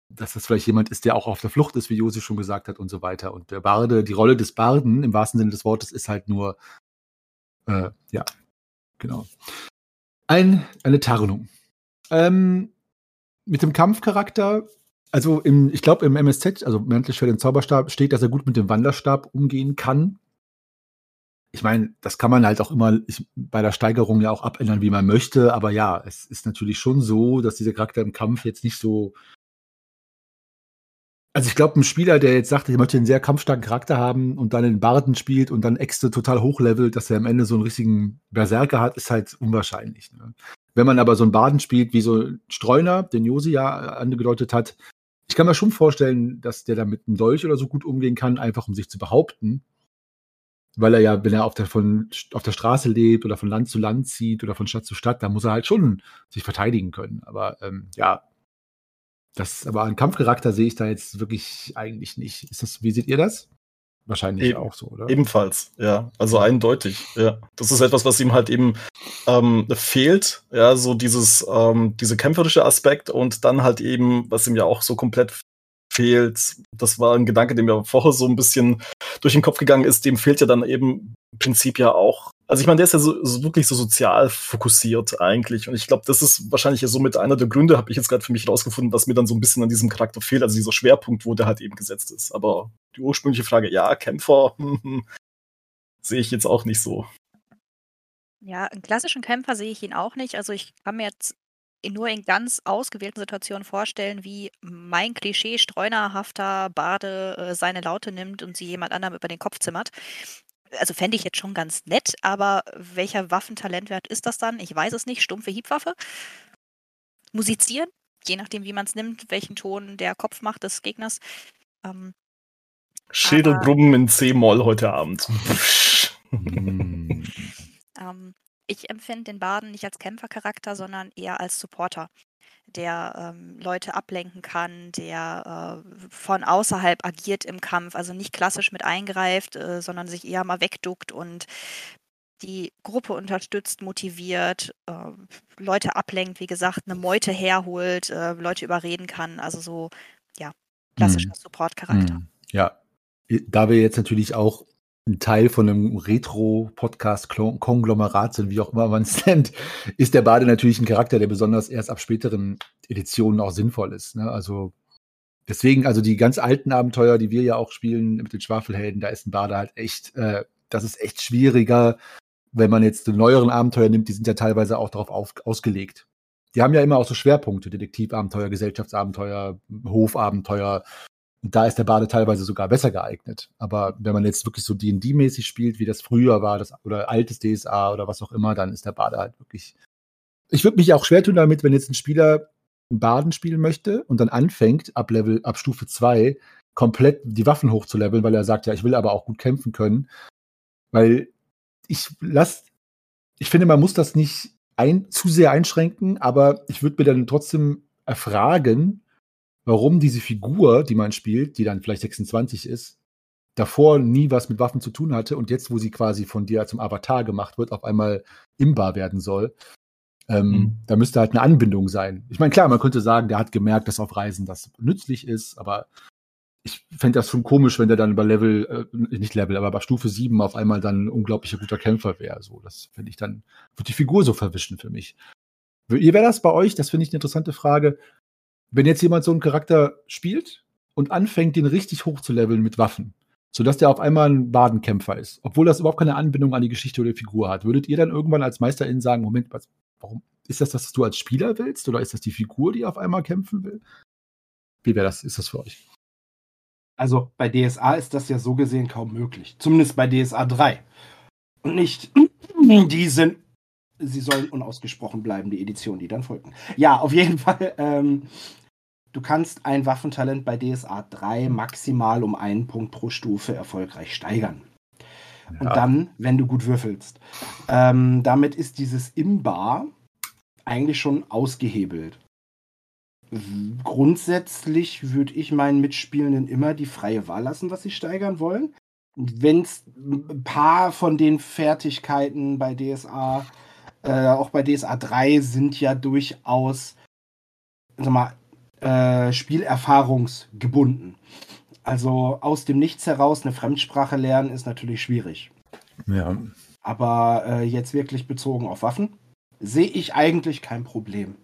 dass das vielleicht jemand ist, der auch auf der Flucht ist, wie Josi schon gesagt hat und so weiter. Und der Barde, die Rolle des Barden im wahrsten Sinne des Wortes ist halt nur, äh, ja, genau. Ein, eine Tarnung. Ähm, mit dem Kampfcharakter, also im, ich glaube im MSZ, also Mäntelschwert den Zauberstab, steht, dass er gut mit dem Wanderstab umgehen kann. Ich meine, das kann man halt auch immer ich, bei der Steigerung ja auch abändern, wie man möchte, aber ja, es ist natürlich schon so, dass dieser Charakter im Kampf jetzt nicht so also ich glaube, ein Spieler, der jetzt sagt, ich möchte einen sehr kampfstarken Charakter haben und dann den Barden spielt und dann Äxte total hochlevelt, dass er am Ende so einen richtigen Berserker hat, ist halt unwahrscheinlich. Ne? Wenn man aber so einen Baden spielt wie so Streuner, den Josi ja angedeutet hat, ich kann mir schon vorstellen, dass der da mit einem Dolch oder so gut umgehen kann, einfach um sich zu behaupten. Weil er ja, wenn er auf der, von, auf der Straße lebt oder von Land zu Land zieht oder von Stadt zu Stadt, da muss er halt schon sich verteidigen können. Aber ähm, ja, das, aber einen Kampfcharakter sehe ich da jetzt wirklich eigentlich nicht. Ist das, wie seht ihr das? Wahrscheinlich Eben- auch so, oder? Ebenfalls, ja. Also eindeutig, ja. Das ist etwas, was ihm halt eben ähm, fehlt, ja, so dieses, ähm, diese kämpferische Aspekt und dann halt eben, was ihm ja auch so komplett fehlt, das war ein Gedanke, der mir vorher so ein bisschen durch den Kopf gegangen ist, dem fehlt ja dann eben im Prinzip ja auch, also ich meine, der ist ja so, so wirklich so sozial fokussiert eigentlich und ich glaube, das ist wahrscheinlich ja so mit einer der Gründe, habe ich jetzt gerade für mich rausgefunden, was mir dann so ein bisschen an diesem Charakter fehlt, also dieser Schwerpunkt, wo der halt eben gesetzt ist. Aber die ursprüngliche Frage, ja, Kämpfer, sehe ich jetzt auch nicht so. Ja, einen klassischen Kämpfer sehe ich ihn auch nicht. Also ich kann mir jetzt nur in ganz ausgewählten Situationen vorstellen, wie mein Klischee streunerhafter Bade äh, seine Laute nimmt und sie jemand anderem über den Kopf zimmert. Also fände ich jetzt schon ganz nett, aber welcher Waffentalentwert ist das dann? Ich weiß es nicht. Stumpfe Hiebwaffe? Musizieren? Je nachdem, wie man es nimmt, welchen Ton der Kopf macht des Gegners. Ähm, Schädelbrummen in C-Moll heute Abend. Hm. Ähm, ich empfinde den Baden nicht als Kämpfercharakter, sondern eher als Supporter, der ähm, Leute ablenken kann, der äh, von außerhalb agiert im Kampf, also nicht klassisch mit eingreift, äh, sondern sich eher mal wegduckt und die Gruppe unterstützt, motiviert, äh, Leute ablenkt, wie gesagt, eine Meute herholt, äh, Leute überreden kann, also so, ja, klassischer Support-Charakter. Hm, Ja, da wir jetzt natürlich auch ein Teil von einem Retro-Podcast-Konglomerat sind, wie auch immer man es nennt, ist der Bade natürlich ein Charakter, der besonders erst ab späteren Editionen auch sinnvoll ist. Ne? Also deswegen, also die ganz alten Abenteuer, die wir ja auch spielen mit den Schwafelhelden, da ist ein Bade halt echt, äh, das ist echt schwieriger, wenn man jetzt die neueren Abenteuer nimmt, die sind ja teilweise auch darauf auf, ausgelegt. Die haben ja immer auch so Schwerpunkte, Detektivabenteuer, Gesellschaftsabenteuer, Hofabenteuer, und da ist der Bade teilweise sogar besser geeignet. Aber wenn man jetzt wirklich so D&D-mäßig spielt, wie das früher war, das, oder altes DSA oder was auch immer, dann ist der Bade halt wirklich. Ich würde mich auch schwer tun damit, wenn jetzt ein Spieler einen Baden spielen möchte und dann anfängt, ab Level, ab Stufe 2, komplett die Waffen hochzuleveln, weil er sagt, ja, ich will aber auch gut kämpfen können. Weil ich lass, ich finde, man muss das nicht ein, zu sehr einschränken, aber ich würde mir dann trotzdem erfragen, warum diese Figur, die man spielt, die dann vielleicht 26 ist, davor nie was mit Waffen zu tun hatte und jetzt, wo sie quasi von dir zum Avatar gemacht wird, auf einmal imbar werden soll. Ähm, Mhm. Da müsste halt eine Anbindung sein. Ich meine, klar, man könnte sagen, der hat gemerkt, dass auf Reisen das nützlich ist, aber ich fände das schon komisch, wenn der dann über Level, äh, nicht Level, aber bei Stufe 7 auf einmal dann ein unglaublicher guter Kämpfer wäre. So, das finde ich dann, wird die Figur so verwischen für mich. Wie wäre das bei euch? Das finde ich eine interessante Frage. Wenn jetzt jemand so einen Charakter spielt und anfängt, den richtig hoch zu leveln mit Waffen, sodass der auf einmal ein Badenkämpfer ist, obwohl das überhaupt keine Anbindung an die Geschichte oder die Figur hat. Würdet ihr dann irgendwann als Meisterin sagen, Moment, was, warum ist das, was du als Spieler willst oder ist das die Figur, die auf einmal kämpfen will? Wie wäre das? Ist das für euch? Also bei DSA ist das ja so gesehen kaum möglich. Zumindest bei DSA 3. Und nicht, die sind, sie sollen unausgesprochen bleiben, die Edition, die dann folgten. Ja, auf jeden Fall. Ähm, du kannst ein Waffentalent bei DSA 3 maximal um einen Punkt pro Stufe erfolgreich steigern. Ja. Und dann, wenn du gut würfelst. Ähm, damit ist dieses Imbar eigentlich schon ausgehebelt. Grundsätzlich würde ich meinen Mitspielenden immer die freie Wahl lassen, was sie steigern wollen. Wenn es ein paar von den Fertigkeiten bei DSA, äh, auch bei DSA 3, sind ja durchaus sag mal, äh, spielerfahrungsgebunden. Also aus dem Nichts heraus eine Fremdsprache lernen ist natürlich schwierig. Ja. Aber äh, jetzt wirklich bezogen auf Waffen sehe ich eigentlich kein Problem.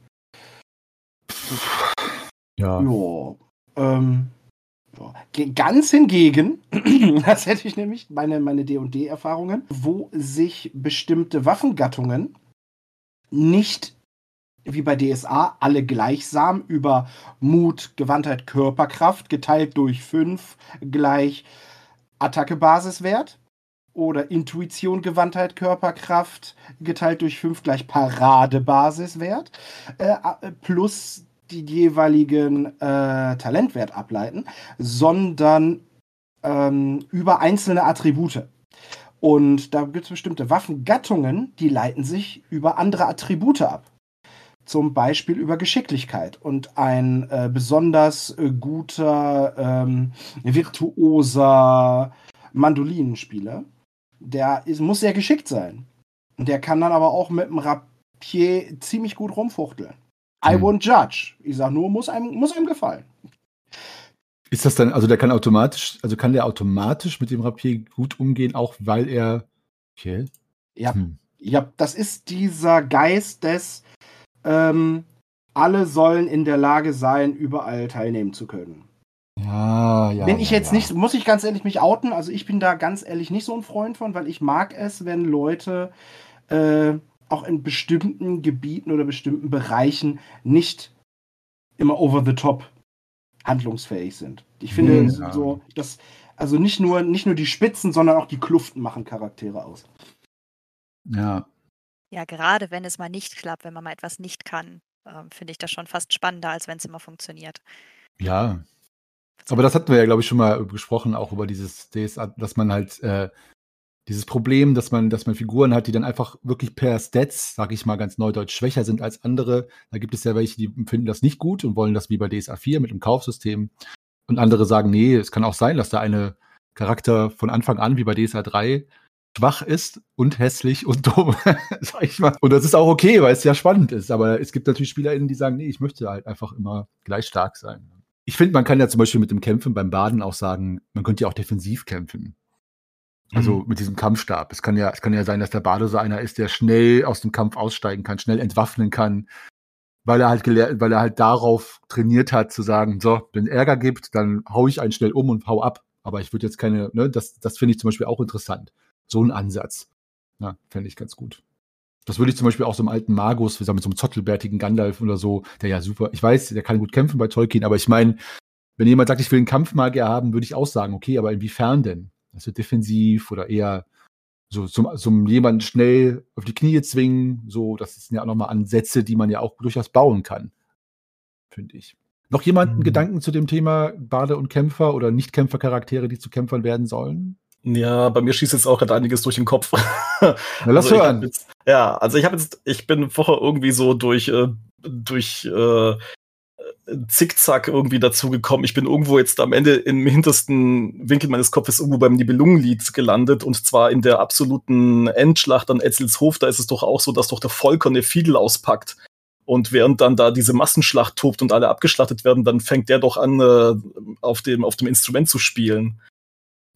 Ja. Ja. Ähm, ja. Ganz hingegen, das hätte ich nämlich, meine, meine DD-Erfahrungen, wo sich bestimmte Waffengattungen nicht wie bei DSA alle gleichsam über Mut, Gewandtheit, Körperkraft geteilt durch 5 gleich Attacke-Basiswert oder Intuition, Gewandtheit, Körperkraft geteilt durch 5 gleich Paradebasiswert äh, plus die jeweiligen äh, Talentwert ableiten, sondern ähm, über einzelne Attribute. Und da gibt es bestimmte Waffengattungen, die leiten sich über andere Attribute ab. Zum Beispiel über Geschicklichkeit. Und ein äh, besonders äh, guter, ähm, virtuoser Mandolinenspieler der ist, muss sehr geschickt sein. Und der kann dann aber auch mit dem Rapier ziemlich gut rumfuchteln. I hm. won't judge. Ich sag nur, muss einem, muss einem gefallen. Ist das dann, also der kann automatisch, also kann der automatisch mit dem Rapier gut umgehen, auch weil er. Okay. Ja, hm. ja das ist dieser Geist des, ähm, alle sollen in der Lage sein, überall teilnehmen zu können. Ja, ja. Bin ich ja, jetzt ja. nicht, muss ich ganz ehrlich mich outen. Also ich bin da ganz ehrlich nicht so ein Freund von, weil ich mag es, wenn Leute äh, auch in bestimmten Gebieten oder bestimmten Bereichen nicht immer over the top handlungsfähig sind. Ich finde ja. so, dass also nicht nur nicht nur die Spitzen, sondern auch die Kluften machen Charaktere aus. Ja. Ja, gerade wenn es mal nicht klappt, wenn man mal etwas nicht kann, äh, finde ich das schon fast spannender, als wenn es immer funktioniert. Ja, aber das hatten wir ja, glaube ich, schon mal gesprochen, auch über dieses DSA, dass man halt äh, dieses Problem, dass man, dass man Figuren hat, die dann einfach wirklich per Stats, sage ich mal ganz neudeutsch, schwächer sind als andere. Da gibt es ja welche, die finden das nicht gut und wollen das wie bei DSA 4 mit dem Kaufsystem. Und andere sagen, nee, es kann auch sein, dass da eine Charakter von Anfang an, wie bei DSA 3, schwach ist und hässlich und dumm, sag ich mal. Und das ist auch okay, weil es ja spannend ist. Aber es gibt natürlich SpielerInnen, die sagen, nee, ich möchte halt einfach immer gleich stark sein ich finde, man kann ja zum Beispiel mit dem Kämpfen beim Baden auch sagen, man könnte ja auch defensiv kämpfen. Also mhm. mit diesem Kampfstab. Es kann ja, es kann ja sein, dass der Bade so einer ist, der schnell aus dem Kampf aussteigen kann, schnell entwaffnen kann, weil er halt gelehrt, weil er halt darauf trainiert hat, zu sagen, so, wenn Ärger gibt, dann hau ich einen schnell um und hau ab. Aber ich würde jetzt keine, ne, das, das finde ich zum Beispiel auch interessant. So ein Ansatz. Ja, fände ich ganz gut. Das würde ich zum Beispiel auch so einem alten Magus, wie sagen, mit so einem zottelbärtigen Gandalf oder so, der ja super, ich weiß, der kann gut kämpfen bei Tolkien, aber ich meine, wenn jemand sagt, ich will einen Kampfmagier haben, würde ich auch sagen, okay, aber inwiefern denn? Also defensiv oder eher so zum, zum jemanden schnell auf die Knie zwingen, so, das sind ja auch nochmal Ansätze, die man ja auch durchaus bauen kann, finde ich. Noch jemanden mhm. Gedanken zu dem Thema Bade und Kämpfer oder Nicht-Kämpfer-Charaktere, die zu Kämpfern werden sollen? Ja, bei mir schießt jetzt auch einiges durch den Kopf. Na, lass also hören. Jetzt, ja, also ich habe jetzt, ich bin vorher irgendwie so durch, äh, durch äh, Zickzack irgendwie dazugekommen. Ich bin irgendwo jetzt am Ende im hintersten Winkel meines Kopfes irgendwo beim Nibelungenlied gelandet und zwar in der absoluten Endschlacht an Etzelshof. Da ist es doch auch so, dass doch der Volker eine Fiedel auspackt. Und während dann da diese Massenschlacht tobt und alle abgeschlachtet werden, dann fängt der doch an, äh, auf, dem, auf dem Instrument zu spielen.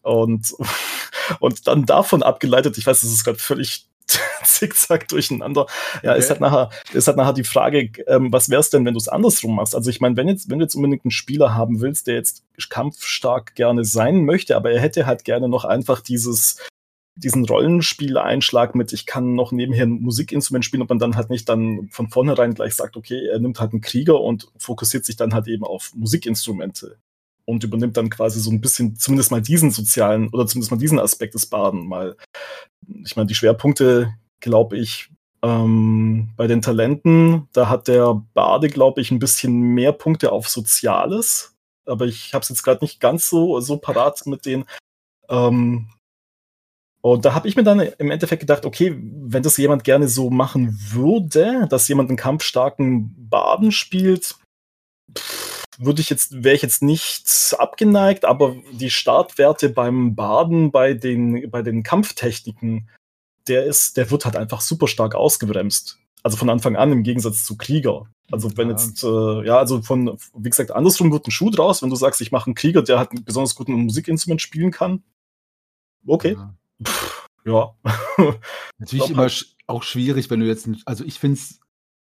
Und, und dann davon abgeleitet, ich weiß, das ist gerade völlig zickzack durcheinander. Ja, okay. ist halt nachher, ist halt nachher die Frage, ähm, was wär's denn, wenn du es andersrum machst? Also ich meine, wenn jetzt, wenn du jetzt unbedingt einen Spieler haben willst, der jetzt kampfstark gerne sein möchte, aber er hätte halt gerne noch einfach dieses, diesen Rollenspieleinschlag mit, ich kann noch nebenher ein Musikinstrument spielen, ob man dann halt nicht dann von vornherein gleich sagt, okay, er nimmt halt einen Krieger und fokussiert sich dann halt eben auf Musikinstrumente und übernimmt dann quasi so ein bisschen zumindest mal diesen sozialen oder zumindest mal diesen Aspekt des Baden mal. Ich meine, die Schwerpunkte, glaube ich, ähm, bei den Talenten, da hat der Bade, glaube ich, ein bisschen mehr Punkte auf Soziales. Aber ich habe es jetzt gerade nicht ganz so, so parat mit den. Ähm, und da habe ich mir dann im Endeffekt gedacht, okay, wenn das jemand gerne so machen würde, dass jemand einen kampfstarken Baden spielt, pff, würde ich jetzt, wäre ich jetzt nicht abgeneigt, aber die Startwerte beim Baden, bei den, bei den Kampftechniken, der ist, der wird halt einfach super stark ausgebremst. Also von Anfang an im Gegensatz zu Krieger. Also wenn ja. jetzt, äh, ja, also von, wie gesagt, andersrum wird ein Schuh draus, wenn du sagst, ich mache einen Krieger, der halt besonders gut ein Musikinstrument spielen kann. Okay. Ja. Pff, ja. Natürlich immer halt. auch schwierig, wenn du jetzt, also ich finde es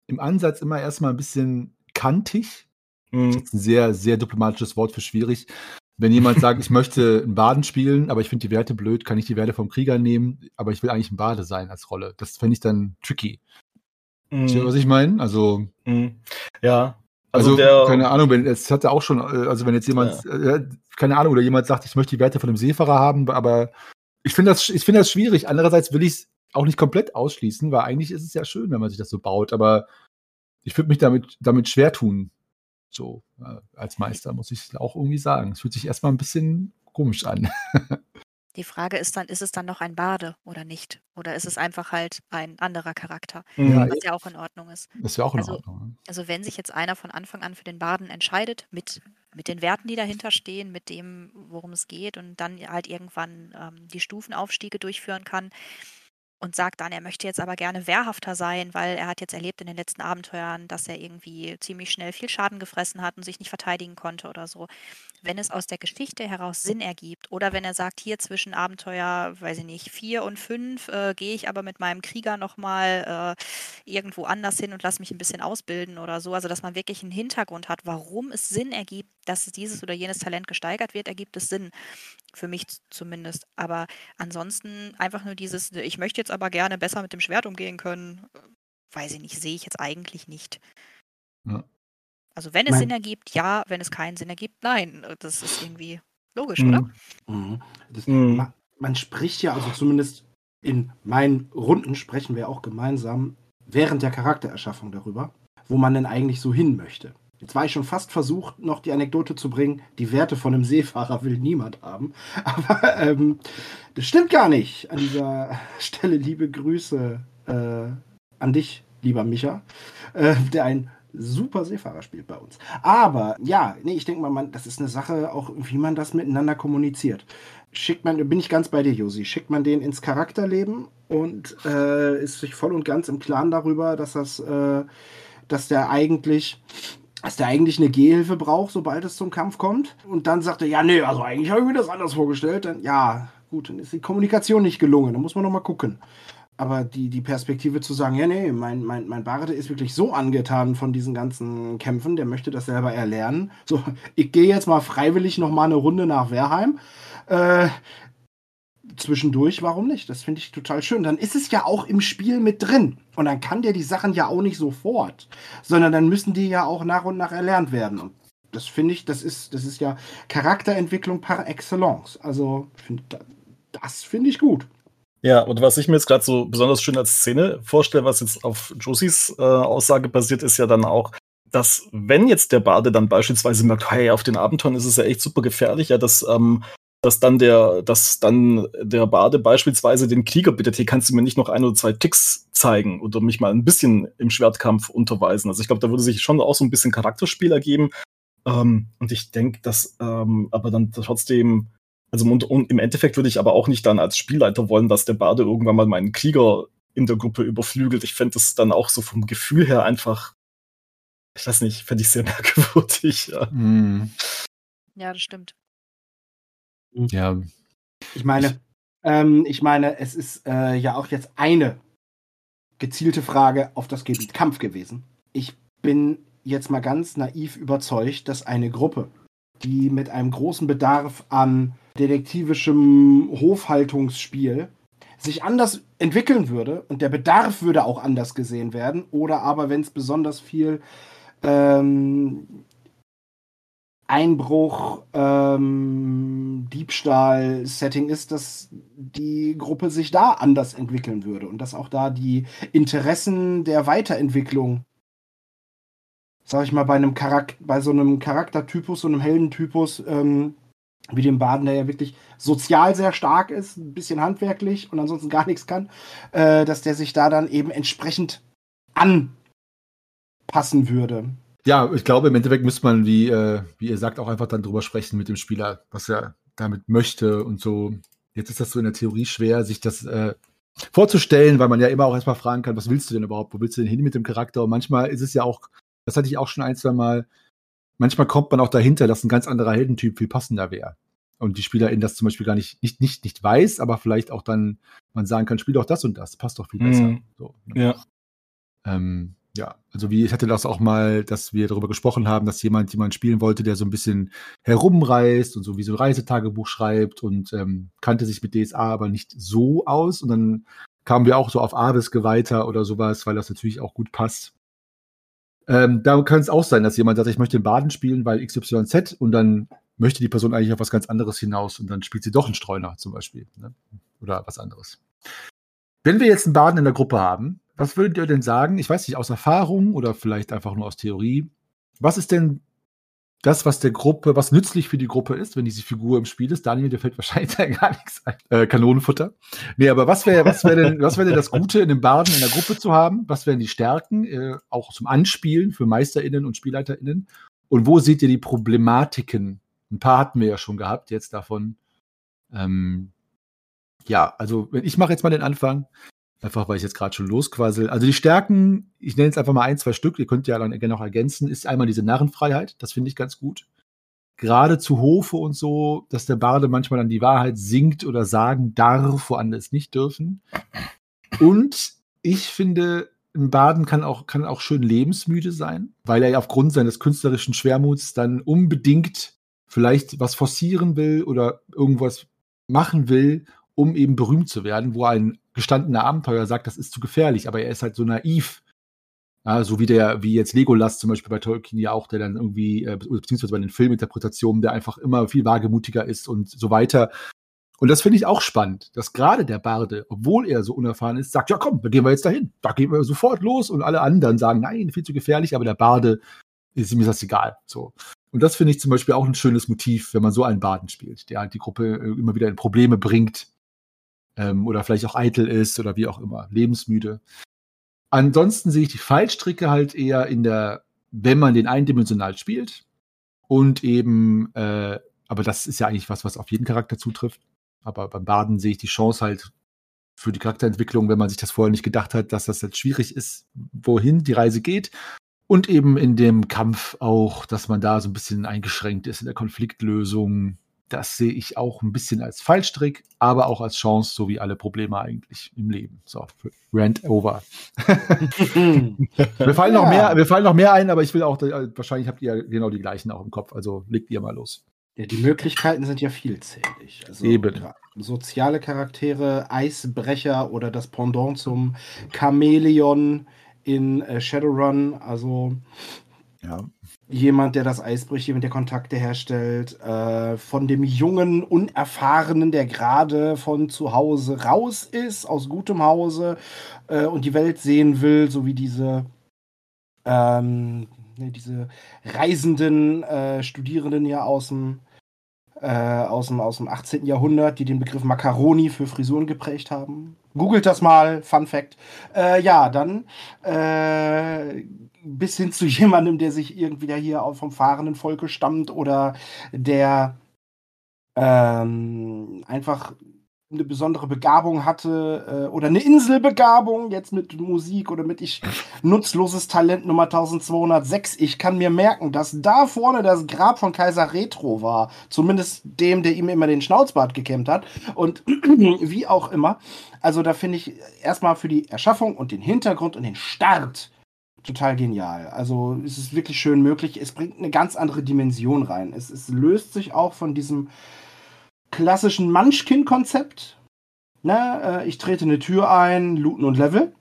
im Ansatz immer erstmal ein bisschen kantig, Mhm. Das ist ein sehr, sehr diplomatisches Wort für schwierig. Wenn jemand sagt, ich möchte einen Baden spielen, aber ich finde die Werte blöd, kann ich die Werte vom Krieger nehmen, aber ich will eigentlich ein Bade sein als Rolle. Das fände ich dann tricky. Mhm. Du, was ich meine? Also. Mhm. Ja. Also, also der, keine Ahnung, wenn es hatte auch schon, äh, also wenn jetzt jemand, ja. äh, keine Ahnung, oder jemand sagt, ich möchte die Werte von einem Seefahrer haben, aber ich finde das, ich finde das schwierig. Andererseits will ich es auch nicht komplett ausschließen, weil eigentlich ist es ja schön, wenn man sich das so baut, aber ich würde mich damit, damit schwer tun, so äh, als Meister, muss ich auch irgendwie sagen. Es fühlt sich erstmal ein bisschen komisch an. Die Frage ist dann, ist es dann noch ein Bade oder nicht? Oder ist es einfach halt ein anderer Charakter, ja, was ja auch in Ordnung ist. Das wäre auch in also, Ordnung. Also wenn sich jetzt einer von Anfang an für den Baden entscheidet, mit, mit den Werten, die dahinter stehen, mit dem, worum es geht und dann halt irgendwann ähm, die Stufenaufstiege durchführen kann, und sagt dann, er möchte jetzt aber gerne wehrhafter sein, weil er hat jetzt erlebt in den letzten Abenteuern, dass er irgendwie ziemlich schnell viel Schaden gefressen hat und sich nicht verteidigen konnte oder so. Wenn es aus der Geschichte heraus Sinn ergibt oder wenn er sagt, hier zwischen Abenteuer, weiß ich nicht, vier und fünf äh, gehe ich aber mit meinem Krieger nochmal äh, irgendwo anders hin und lasse mich ein bisschen ausbilden oder so, also dass man wirklich einen Hintergrund hat, warum es Sinn ergibt, dass dieses oder jenes Talent gesteigert wird, ergibt es Sinn. Für mich zumindest. Aber ansonsten einfach nur dieses, ich möchte jetzt aber gerne besser mit dem Schwert umgehen können, weiß ich nicht, sehe ich jetzt eigentlich nicht. Ja. Also wenn es mein Sinn ergibt, ja, wenn es keinen Sinn ergibt, nein. Das ist irgendwie logisch, mhm. oder? Mhm. Das, mhm. Man, man spricht ja, also zumindest in meinen Runden sprechen wir auch gemeinsam während der Charaktererschaffung darüber, wo man denn eigentlich so hin möchte. Jetzt war ich schon fast versucht, noch die Anekdote zu bringen, die Werte von einem Seefahrer will niemand haben. Aber ähm, das stimmt gar nicht. An dieser Stelle liebe Grüße äh, an dich, lieber Micha, äh, der ein super Seefahrer spielt bei uns. Aber ja, nee, ich denke mal, man, das ist eine Sache, auch wie man das miteinander kommuniziert. Schickt man, bin ich ganz bei dir, Josi, schickt man den ins Charakterleben und äh, ist sich voll und ganz im Klaren darüber, dass das, äh, dass der eigentlich dass der eigentlich eine Gehhilfe braucht, sobald es zum Kampf kommt. Und dann sagt er, ja, nee, also eigentlich habe ich mir das anders vorgestellt. Dann, ja, gut, dann ist die Kommunikation nicht gelungen. Da muss man noch mal gucken. Aber die, die Perspektive zu sagen, ja, nee, mein, mein, mein Barde ist wirklich so angetan von diesen ganzen Kämpfen, der möchte das selber erlernen. So, ich gehe jetzt mal freiwillig noch mal eine Runde nach Wehrheim. Äh, zwischendurch, warum nicht? Das finde ich total schön. Dann ist es ja auch im Spiel mit drin. Und dann kann der die Sachen ja auch nicht sofort, sondern dann müssen die ja auch nach und nach erlernt werden. Und das finde ich, das ist, das ist ja Charakterentwicklung par excellence. Also, find, das finde ich gut. Ja, und was ich mir jetzt gerade so besonders schön als Szene vorstelle, was jetzt auf Josies äh, Aussage basiert, ist ja dann auch, dass wenn jetzt der Bade dann beispielsweise merkt, hey, auf den Abenteuern ist es ja echt super gefährlich, ja, dass ähm, dass dann der, dass dann der Bade beispielsweise den Krieger bittet, hier kannst du mir nicht noch ein oder zwei Ticks zeigen oder mich mal ein bisschen im Schwertkampf unterweisen. Also ich glaube, da würde sich schon auch so ein bisschen Charakterspiel ergeben. Ähm, und ich denke, dass ähm, aber dann trotzdem, also und, und im Endeffekt würde ich aber auch nicht dann als Spielleiter wollen, dass der Bade irgendwann mal meinen Krieger in der Gruppe überflügelt. Ich fände das dann auch so vom Gefühl her einfach, ich weiß nicht, fände ich sehr merkwürdig. Ja. Mm. ja, das stimmt. Ja. Ich meine, ähm, ich meine, es ist äh, ja auch jetzt eine gezielte Frage auf das Gebiet Kampf gewesen. Ich bin jetzt mal ganz naiv überzeugt, dass eine Gruppe, die mit einem großen Bedarf an detektivischem Hofhaltungsspiel sich anders entwickeln würde und der Bedarf würde auch anders gesehen werden. Oder aber, wenn es besonders viel ähm, Einbruch, ähm, Diebstahl-Setting ist, dass die Gruppe sich da anders entwickeln würde und dass auch da die Interessen der Weiterentwicklung, sag ich mal, bei einem Charakter, bei so einem Charaktertypus, so einem Heldentypus, ähm, wie dem Baden, der ja wirklich sozial sehr stark ist, ein bisschen handwerklich und ansonsten gar nichts kann, äh, dass der sich da dann eben entsprechend anpassen würde. Ja, ich glaube, im Endeffekt müsste man, wie, äh, wie ihr sagt, auch einfach dann drüber sprechen mit dem Spieler, was er damit möchte und so. Jetzt ist das so in der Theorie schwer, sich das äh, vorzustellen, weil man ja immer auch erstmal fragen kann, was willst du denn überhaupt? Wo willst du denn hin mit dem Charakter? Und manchmal ist es ja auch, das hatte ich auch schon ein, zwei Mal, manchmal kommt man auch dahinter, dass ein ganz anderer Heldentyp viel passender wäre. Und die Spielerin das zum Beispiel gar nicht, nicht, nicht, nicht weiß, aber vielleicht auch dann man sagen kann, spiel doch das und das, passt doch viel besser. Mhm. So, ne? Ja. Ähm, ja, also wie ich hatte das auch mal, dass wir darüber gesprochen haben, dass jemand jemand spielen wollte, der so ein bisschen herumreist und so wie so ein Reisetagebuch schreibt und ähm, kannte sich mit DSA aber nicht so aus. Und dann kamen wir auch so auf Abiske weiter oder sowas, weil das natürlich auch gut passt. Ähm, da kann es auch sein, dass jemand sagt, ich möchte den Baden spielen, weil XYZ und dann möchte die Person eigentlich auf was ganz anderes hinaus und dann spielt sie doch einen Streuner zum Beispiel. Ne? Oder was anderes. Wenn wir jetzt einen Baden in der Gruppe haben, was würdet ihr denn sagen? Ich weiß nicht, aus Erfahrung oder vielleicht einfach nur aus Theorie. Was ist denn das, was der Gruppe, was nützlich für die Gruppe ist, wenn diese Figur im Spiel ist? Daniel, dir fällt wahrscheinlich gar nichts ein. Äh, Kanonenfutter. Nee, aber was wäre was wär denn, was wär denn das Gute, in dem Baden in der Gruppe zu haben? Was wären die Stärken, äh, auch zum Anspielen für MeisterInnen und SpielleiterInnen? Und wo seht ihr die Problematiken? Ein paar hatten wir ja schon gehabt, jetzt davon. Ähm, ja, also ich mache jetzt mal den Anfang. Einfach weil ich jetzt gerade schon losquassel. Also die Stärken, ich nenne jetzt einfach mal ein, zwei Stück, ihr könnt ja dann gerne noch ergänzen, ist einmal diese Narrenfreiheit, das finde ich ganz gut. Gerade zu Hofe und so, dass der Barde manchmal dann die Wahrheit singt oder sagen darf, wo andere es nicht dürfen. Und ich finde, ein Baden kann auch, kann auch schön lebensmüde sein, weil er ja aufgrund seines künstlerischen Schwermuts dann unbedingt vielleicht was forcieren will oder irgendwas machen will, um eben berühmt zu werden, wo ein gestandener Abenteuer sagt, das ist zu gefährlich, aber er ist halt so naiv. Ja, so wie der, wie jetzt Legolas zum Beispiel bei Tolkien ja auch, der dann irgendwie, äh, beziehungsweise bei den Filminterpretationen, der einfach immer viel wagemutiger ist und so weiter. Und das finde ich auch spannend, dass gerade der Barde, obwohl er so unerfahren ist, sagt, ja komm, da gehen wir jetzt dahin, da gehen wir sofort los und alle anderen sagen, nein, viel zu gefährlich, aber der Barde ist ihm das egal. So. Und das finde ich zum Beispiel auch ein schönes Motiv, wenn man so einen Baden spielt, der halt die Gruppe äh, immer wieder in Probleme bringt, ähm, oder vielleicht auch eitel ist oder wie auch immer, lebensmüde. Ansonsten sehe ich die Fallstricke halt eher in der, wenn man den eindimensional spielt und eben, äh, aber das ist ja eigentlich was, was auf jeden Charakter zutrifft. Aber beim Baden sehe ich die Chance halt für die Charakterentwicklung, wenn man sich das vorher nicht gedacht hat, dass das jetzt schwierig ist, wohin die Reise geht. Und eben in dem Kampf auch, dass man da so ein bisschen eingeschränkt ist in der Konfliktlösung, das sehe ich auch ein bisschen als Fallstrick, aber auch als Chance, so wie alle Probleme eigentlich im Leben. So, Rant over. wir, fallen ja. noch mehr, wir fallen noch mehr ein, aber ich will auch, wahrscheinlich habt ihr genau die gleichen auch im Kopf, also legt ihr mal los. Ja, die Möglichkeiten sind ja vielzählig. Also, Eben. Soziale Charaktere, Eisbrecher oder das Pendant zum Chamäleon in äh, Shadowrun, also ja jemand, der das Eis bricht, jemand, der Kontakte herstellt, äh, von dem jungen, unerfahrenen, der gerade von zu Hause raus ist, aus gutem Hause äh, und die Welt sehen will, so wie diese, ähm, ne, diese reisenden äh, Studierenden ja aus dem, äh, aus, dem, aus dem 18. Jahrhundert, die den Begriff Macaroni für Frisuren geprägt haben. Googelt das mal, Fun Fact. Äh, ja, dann äh, bis hin zu jemandem, der sich irgendwie da hier vom fahrenden Volke stammt oder der ähm, einfach eine besondere Begabung hatte äh, oder eine Inselbegabung, jetzt mit Musik oder mit ich nutzloses Talent Nummer 1206. Ich kann mir merken, dass da vorne das Grab von Kaiser Retro war. Zumindest dem, der ihm immer den Schnauzbart gekämmt hat. Und wie auch immer. Also da finde ich erstmal für die Erschaffung und den Hintergrund und den Start total genial. Also es ist wirklich schön möglich. Es bringt eine ganz andere Dimension rein. Es, es löst sich auch von diesem klassischen Munchkin-Konzept. Ne, äh, ich trete eine Tür ein, looten und level.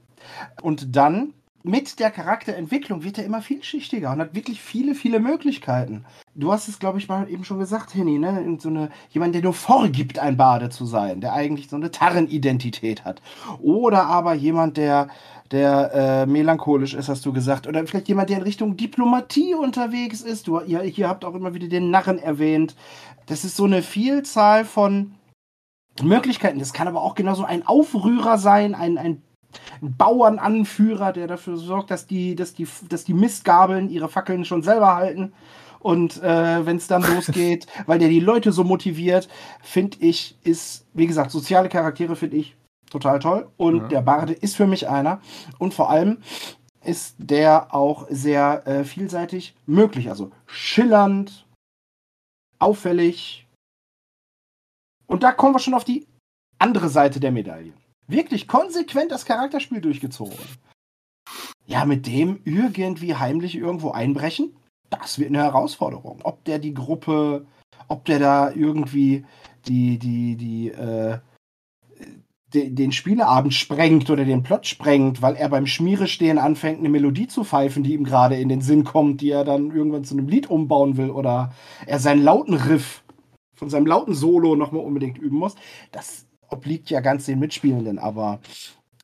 Und dann mit der Charakterentwicklung wird er immer vielschichtiger und hat wirklich viele, viele Möglichkeiten. Du hast es, glaube ich, mal eben schon gesagt, Henny, ne? So eine, jemand, der nur vorgibt, ein Bade zu sein, der eigentlich so eine Tarrenidentität hat. Oder aber jemand, der, der äh, melancholisch ist, hast du gesagt. Oder vielleicht jemand, der in Richtung Diplomatie unterwegs ist. Du, ihr, hier habt auch immer wieder den Narren erwähnt. Das ist so eine Vielzahl von Möglichkeiten. Das kann aber auch genauso ein Aufrührer sein, ein, ein Bauernanführer, der dafür sorgt, dass die, dass die, dass die Mistgabeln ihre Fackeln schon selber halten. Und äh, wenn es dann losgeht, weil der die Leute so motiviert, finde ich, ist, wie gesagt, soziale Charaktere finde ich total toll. Und ja. der Barde ist für mich einer. Und vor allem ist der auch sehr äh, vielseitig möglich. Also schillernd, auffällig. Und da kommen wir schon auf die andere Seite der Medaille. Wirklich konsequent das Charakterspiel durchgezogen. Ja, mit dem irgendwie heimlich irgendwo einbrechen, das wird eine Herausforderung. Ob der die Gruppe, ob der da irgendwie die, die, die, äh, den Spieleabend sprengt oder den Plot sprengt, weil er beim Schmierestehen anfängt, eine Melodie zu pfeifen, die ihm gerade in den Sinn kommt, die er dann irgendwann zu einem Lied umbauen will oder er seinen lauten Riff von seinem lauten Solo nochmal unbedingt üben muss. Das obliegt ja ganz den Mitspielenden, aber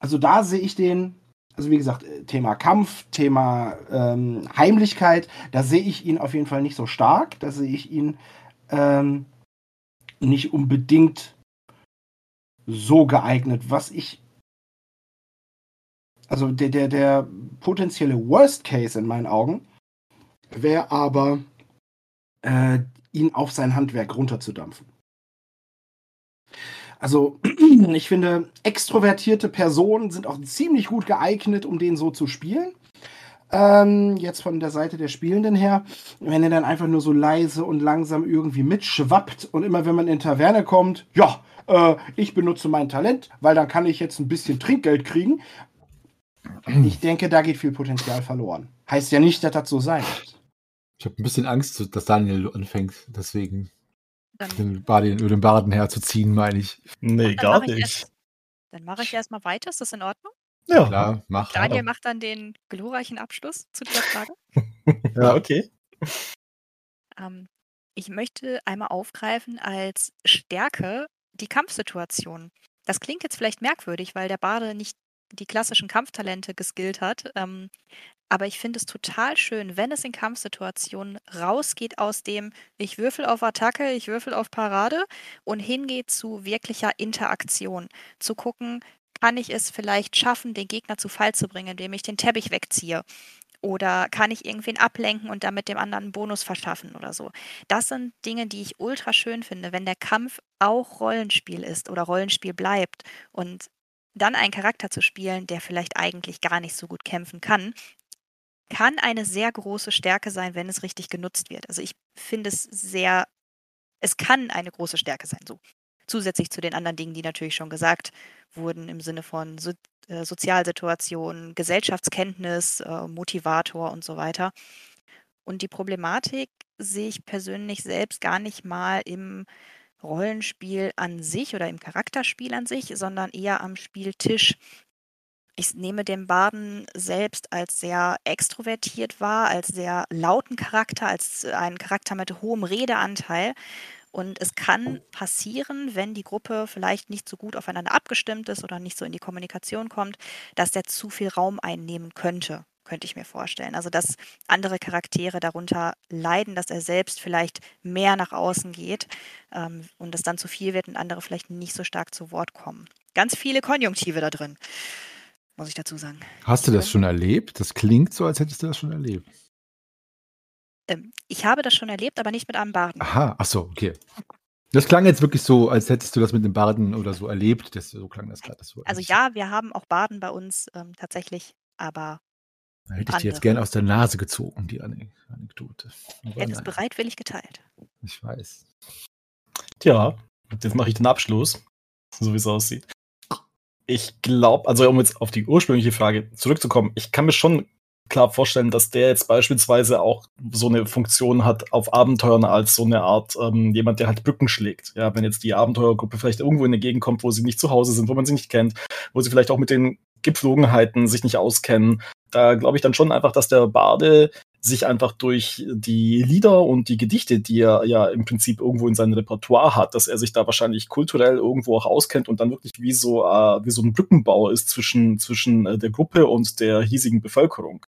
also da sehe ich den, also wie gesagt, äh, Thema Kampf, Thema ähm, Heimlichkeit, da sehe ich ihn auf jeden Fall nicht so stark, da sehe ich ihn ähm, nicht unbedingt so geeignet. Was ich. Also der, der, der potenzielle Worst Case in meinen Augen wäre aber, äh, ihn auf sein Handwerk runterzudampfen. Also, ich finde, extrovertierte Personen sind auch ziemlich gut geeignet, um den so zu spielen. Ähm, jetzt von der Seite der Spielenden her, wenn er dann einfach nur so leise und langsam irgendwie mitschwappt und immer wenn man in Taverne kommt, ja, äh, ich benutze mein Talent, weil dann kann ich jetzt ein bisschen Trinkgeld kriegen. Ich denke, da geht viel Potenzial verloren. Heißt ja nicht, dass das so sein wird. Ich habe ein bisschen Angst, dass Daniel anfängt, deswegen den, Baden, über den Baden herzuziehen, meine ich. Nee, gar nicht. Erst, dann mache ich erstmal weiter. Ist das in Ordnung? Ja, klar, mach. Daniel ja. macht dann den glorreichen Abschluss zu dieser Frage. ja, okay. Ähm, ich möchte einmal aufgreifen als Stärke die Kampfsituation. Das klingt jetzt vielleicht merkwürdig, weil der Bade nicht die klassischen Kampftalente geskillt hat. Ähm, aber ich finde es total schön, wenn es in Kampfsituationen rausgeht aus dem, ich würfel auf Attacke, ich würfel auf Parade und hingeht zu wirklicher Interaktion. Zu gucken, kann ich es vielleicht schaffen, den Gegner zu Fall zu bringen, indem ich den Teppich wegziehe? Oder kann ich irgendwen ablenken und damit dem anderen einen Bonus verschaffen oder so? Das sind Dinge, die ich ultra schön finde, wenn der Kampf auch Rollenspiel ist oder Rollenspiel bleibt und dann einen Charakter zu spielen, der vielleicht eigentlich gar nicht so gut kämpfen kann, kann eine sehr große Stärke sein, wenn es richtig genutzt wird. Also ich finde es sehr, es kann eine große Stärke sein, so. Zusätzlich zu den anderen Dingen, die natürlich schon gesagt wurden im Sinne von so, äh, Sozialsituation, Gesellschaftskenntnis, äh, Motivator und so weiter. Und die Problematik sehe ich persönlich selbst gar nicht mal im Rollenspiel an sich oder im Charakterspiel an sich, sondern eher am Spieltisch. Ich nehme den Baden selbst als sehr extrovertiert wahr, als sehr lauten Charakter, als einen Charakter mit hohem Redeanteil. Und es kann passieren, wenn die Gruppe vielleicht nicht so gut aufeinander abgestimmt ist oder nicht so in die Kommunikation kommt, dass der zu viel Raum einnehmen könnte, könnte ich mir vorstellen. Also dass andere Charaktere darunter leiden, dass er selbst vielleicht mehr nach außen geht ähm, und es dann zu viel wird und andere vielleicht nicht so stark zu Wort kommen. Ganz viele Konjunktive da drin, muss ich dazu sagen. Hast du das schon erlebt? Das klingt so, als hättest du das schon erlebt. Ähm, ich habe das schon erlebt, aber nicht mit einem Barden. Aha, ach so, okay. Das klang jetzt wirklich so, als hättest du das mit dem Baden oder so erlebt. Das, so klang das gerade. Also ja, wir haben auch Baden bei uns ähm, tatsächlich, aber. Da hätte ich dir jetzt gerne aus der Nase gezogen, die Anekdote. Hätte es bereitwillig geteilt. Ich weiß. Tja, jetzt mache ich den Abschluss, so wie es aussieht. Ich glaube, also um jetzt auf die ursprüngliche Frage zurückzukommen, ich kann mir schon klar vorstellen, dass der jetzt beispielsweise auch so eine Funktion hat auf Abenteuern als so eine Art ähm, jemand, der halt Brücken schlägt. Ja, wenn jetzt die Abenteuergruppe vielleicht irgendwo in eine Gegend kommt, wo sie nicht zu Hause sind, wo man sie nicht kennt, wo sie vielleicht auch mit den Gepflogenheiten sich nicht auskennen, da glaube ich dann schon einfach, dass der Bade sich einfach durch die Lieder und die Gedichte, die er ja im Prinzip irgendwo in seinem Repertoire hat, dass er sich da wahrscheinlich kulturell irgendwo auch auskennt und dann wirklich wie so, äh, wie so ein Brückenbauer ist zwischen, zwischen äh, der Gruppe und der hiesigen Bevölkerung.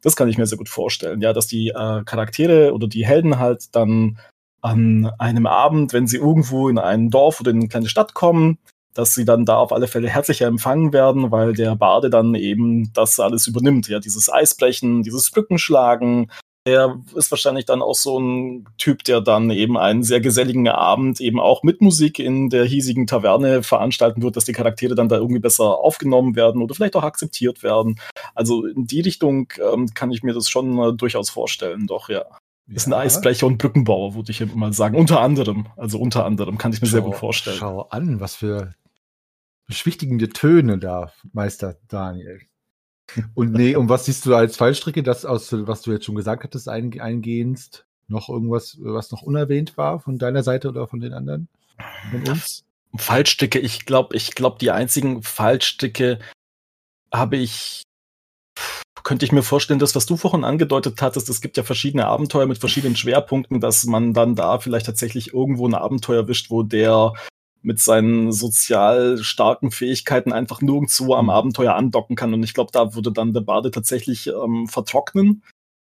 Das kann ich mir sehr gut vorstellen, ja, dass die äh, Charaktere oder die Helden halt dann an einem Abend, wenn sie irgendwo in ein Dorf oder in eine kleine Stadt kommen, dass sie dann da auf alle Fälle herzlicher empfangen werden, weil der Bade dann eben das alles übernimmt. Ja, dieses Eisbrechen, dieses Brückenschlagen, der ist wahrscheinlich dann auch so ein Typ, der dann eben einen sehr geselligen Abend eben auch mit Musik in der hiesigen Taverne veranstalten wird, dass die Charaktere dann da irgendwie besser aufgenommen werden oder vielleicht auch akzeptiert werden. Also in die Richtung ähm, kann ich mir das schon äh, durchaus vorstellen, doch, ja. Ist ein Eisbrecher und Brückenbauer, würde ich mal sagen. Unter anderem. Also unter anderem kann ich mir schau, sehr gut vorstellen. Schau an, was für beschwichtigende Töne da, Meister Daniel. Und nee, und was siehst du als Fallstricke, das aus, was du jetzt schon gesagt hattest, ein, eingehend? Noch irgendwas, was noch unerwähnt war von deiner Seite oder von den anderen? Von uns? Fallstricke, ich glaube, ich glaube, die einzigen Fallstricke habe ich, könnte ich mir vorstellen, das, was du vorhin angedeutet hattest, es gibt ja verschiedene Abenteuer mit verschiedenen Schwerpunkten, dass man dann da vielleicht tatsächlich irgendwo ein Abenteuer erwischt, wo der mit seinen sozial starken Fähigkeiten einfach nirgendwo am mhm. Abenteuer andocken kann. Und ich glaube, da würde dann der Bade tatsächlich ähm, vertrocknen.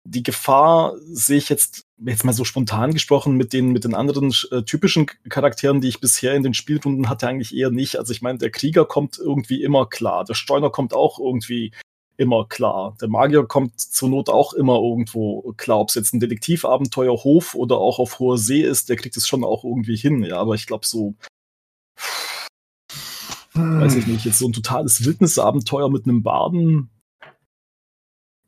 Die Gefahr sehe ich jetzt, jetzt mal so spontan gesprochen, mit den, mit den anderen äh, typischen Charakteren, die ich bisher in den Spielrunden hatte, eigentlich eher nicht. Also ich meine, der Krieger kommt irgendwie immer klar. Der Steuner kommt auch irgendwie immer klar. Der Magier kommt zur Not auch immer irgendwo klar. Ob es jetzt ein Detektivabenteuer Hof oder auch auf hoher See ist, der kriegt es schon auch irgendwie hin. Ja, aber ich glaube, so Weiß ich nicht, jetzt so ein totales Wildnisabenteuer mit einem Baden.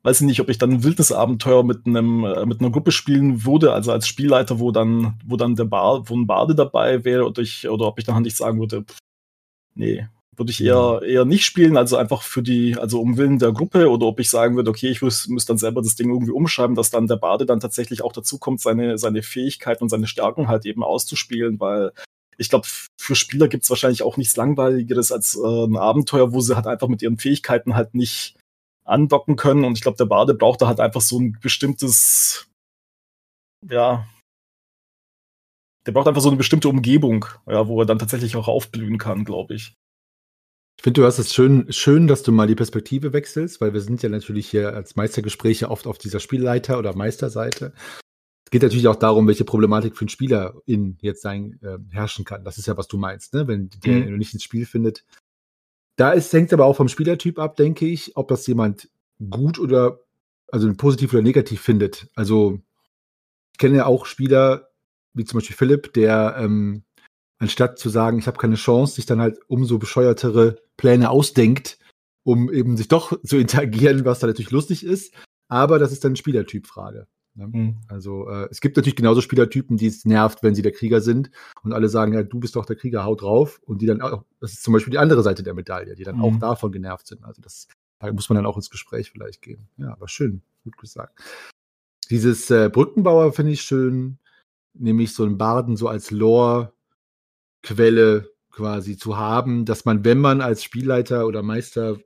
Weiß ich nicht, ob ich dann ein Wildnisabenteuer mit einem äh, mit einer Gruppe spielen würde, also als Spielleiter, wo dann wo dann der Bar, wo ein Bade dabei wäre oder ich oder ob ich dann nicht sagen würde, pff, nee, würde ich eher eher nicht spielen, also einfach für die also um Willen der Gruppe oder ob ich sagen würde, okay, ich muss, muss dann selber das Ding irgendwie umschreiben, dass dann der Bade dann tatsächlich auch dazu kommt, seine seine Fähigkeiten und seine Stärken halt eben auszuspielen, weil ich glaube, für Spieler gibt es wahrscheinlich auch nichts Langweiligeres als äh, ein Abenteuer, wo sie halt einfach mit ihren Fähigkeiten halt nicht andocken können. Und ich glaube, der Bade braucht da halt einfach so ein bestimmtes, ja, der braucht einfach so eine bestimmte Umgebung, ja, wo er dann tatsächlich auch aufblühen kann, glaube ich. Ich finde, du hast es schön, schön, dass du mal die Perspektive wechselst, weil wir sind ja natürlich hier als Meistergespräche oft auf dieser Spielleiter- oder Meisterseite geht natürlich auch darum, welche Problematik für einen Spieler in jetzt sein äh, herrschen kann. Das ist ja, was du meinst, ne? wenn der mhm. nicht ins Spiel findet. Da ist, hängt aber auch vom Spielertyp ab, denke ich, ob das jemand gut oder, also positiv oder negativ findet. Also, ich kenne ja auch Spieler, wie zum Beispiel Philipp, der ähm, anstatt zu sagen, ich habe keine Chance, sich dann halt umso bescheuertere Pläne ausdenkt, um eben sich doch zu interagieren, was da natürlich lustig ist. Aber das ist dann Spielertypfrage. Ne? Mhm. Also äh, es gibt natürlich genauso Spielertypen, die es nervt, wenn sie der Krieger sind und alle sagen, ja, du bist doch der Krieger, haut drauf. Und die dann auch, das ist zum Beispiel die andere Seite der Medaille, die dann mhm. auch davon genervt sind. Also das, da muss man dann auch ins Gespräch vielleicht gehen. Ja, aber schön, gut gesagt. Dieses äh, Brückenbauer finde ich schön, nämlich so einen Barden so als Lore-Quelle quasi zu haben, dass man, wenn man als Spielleiter oder Meister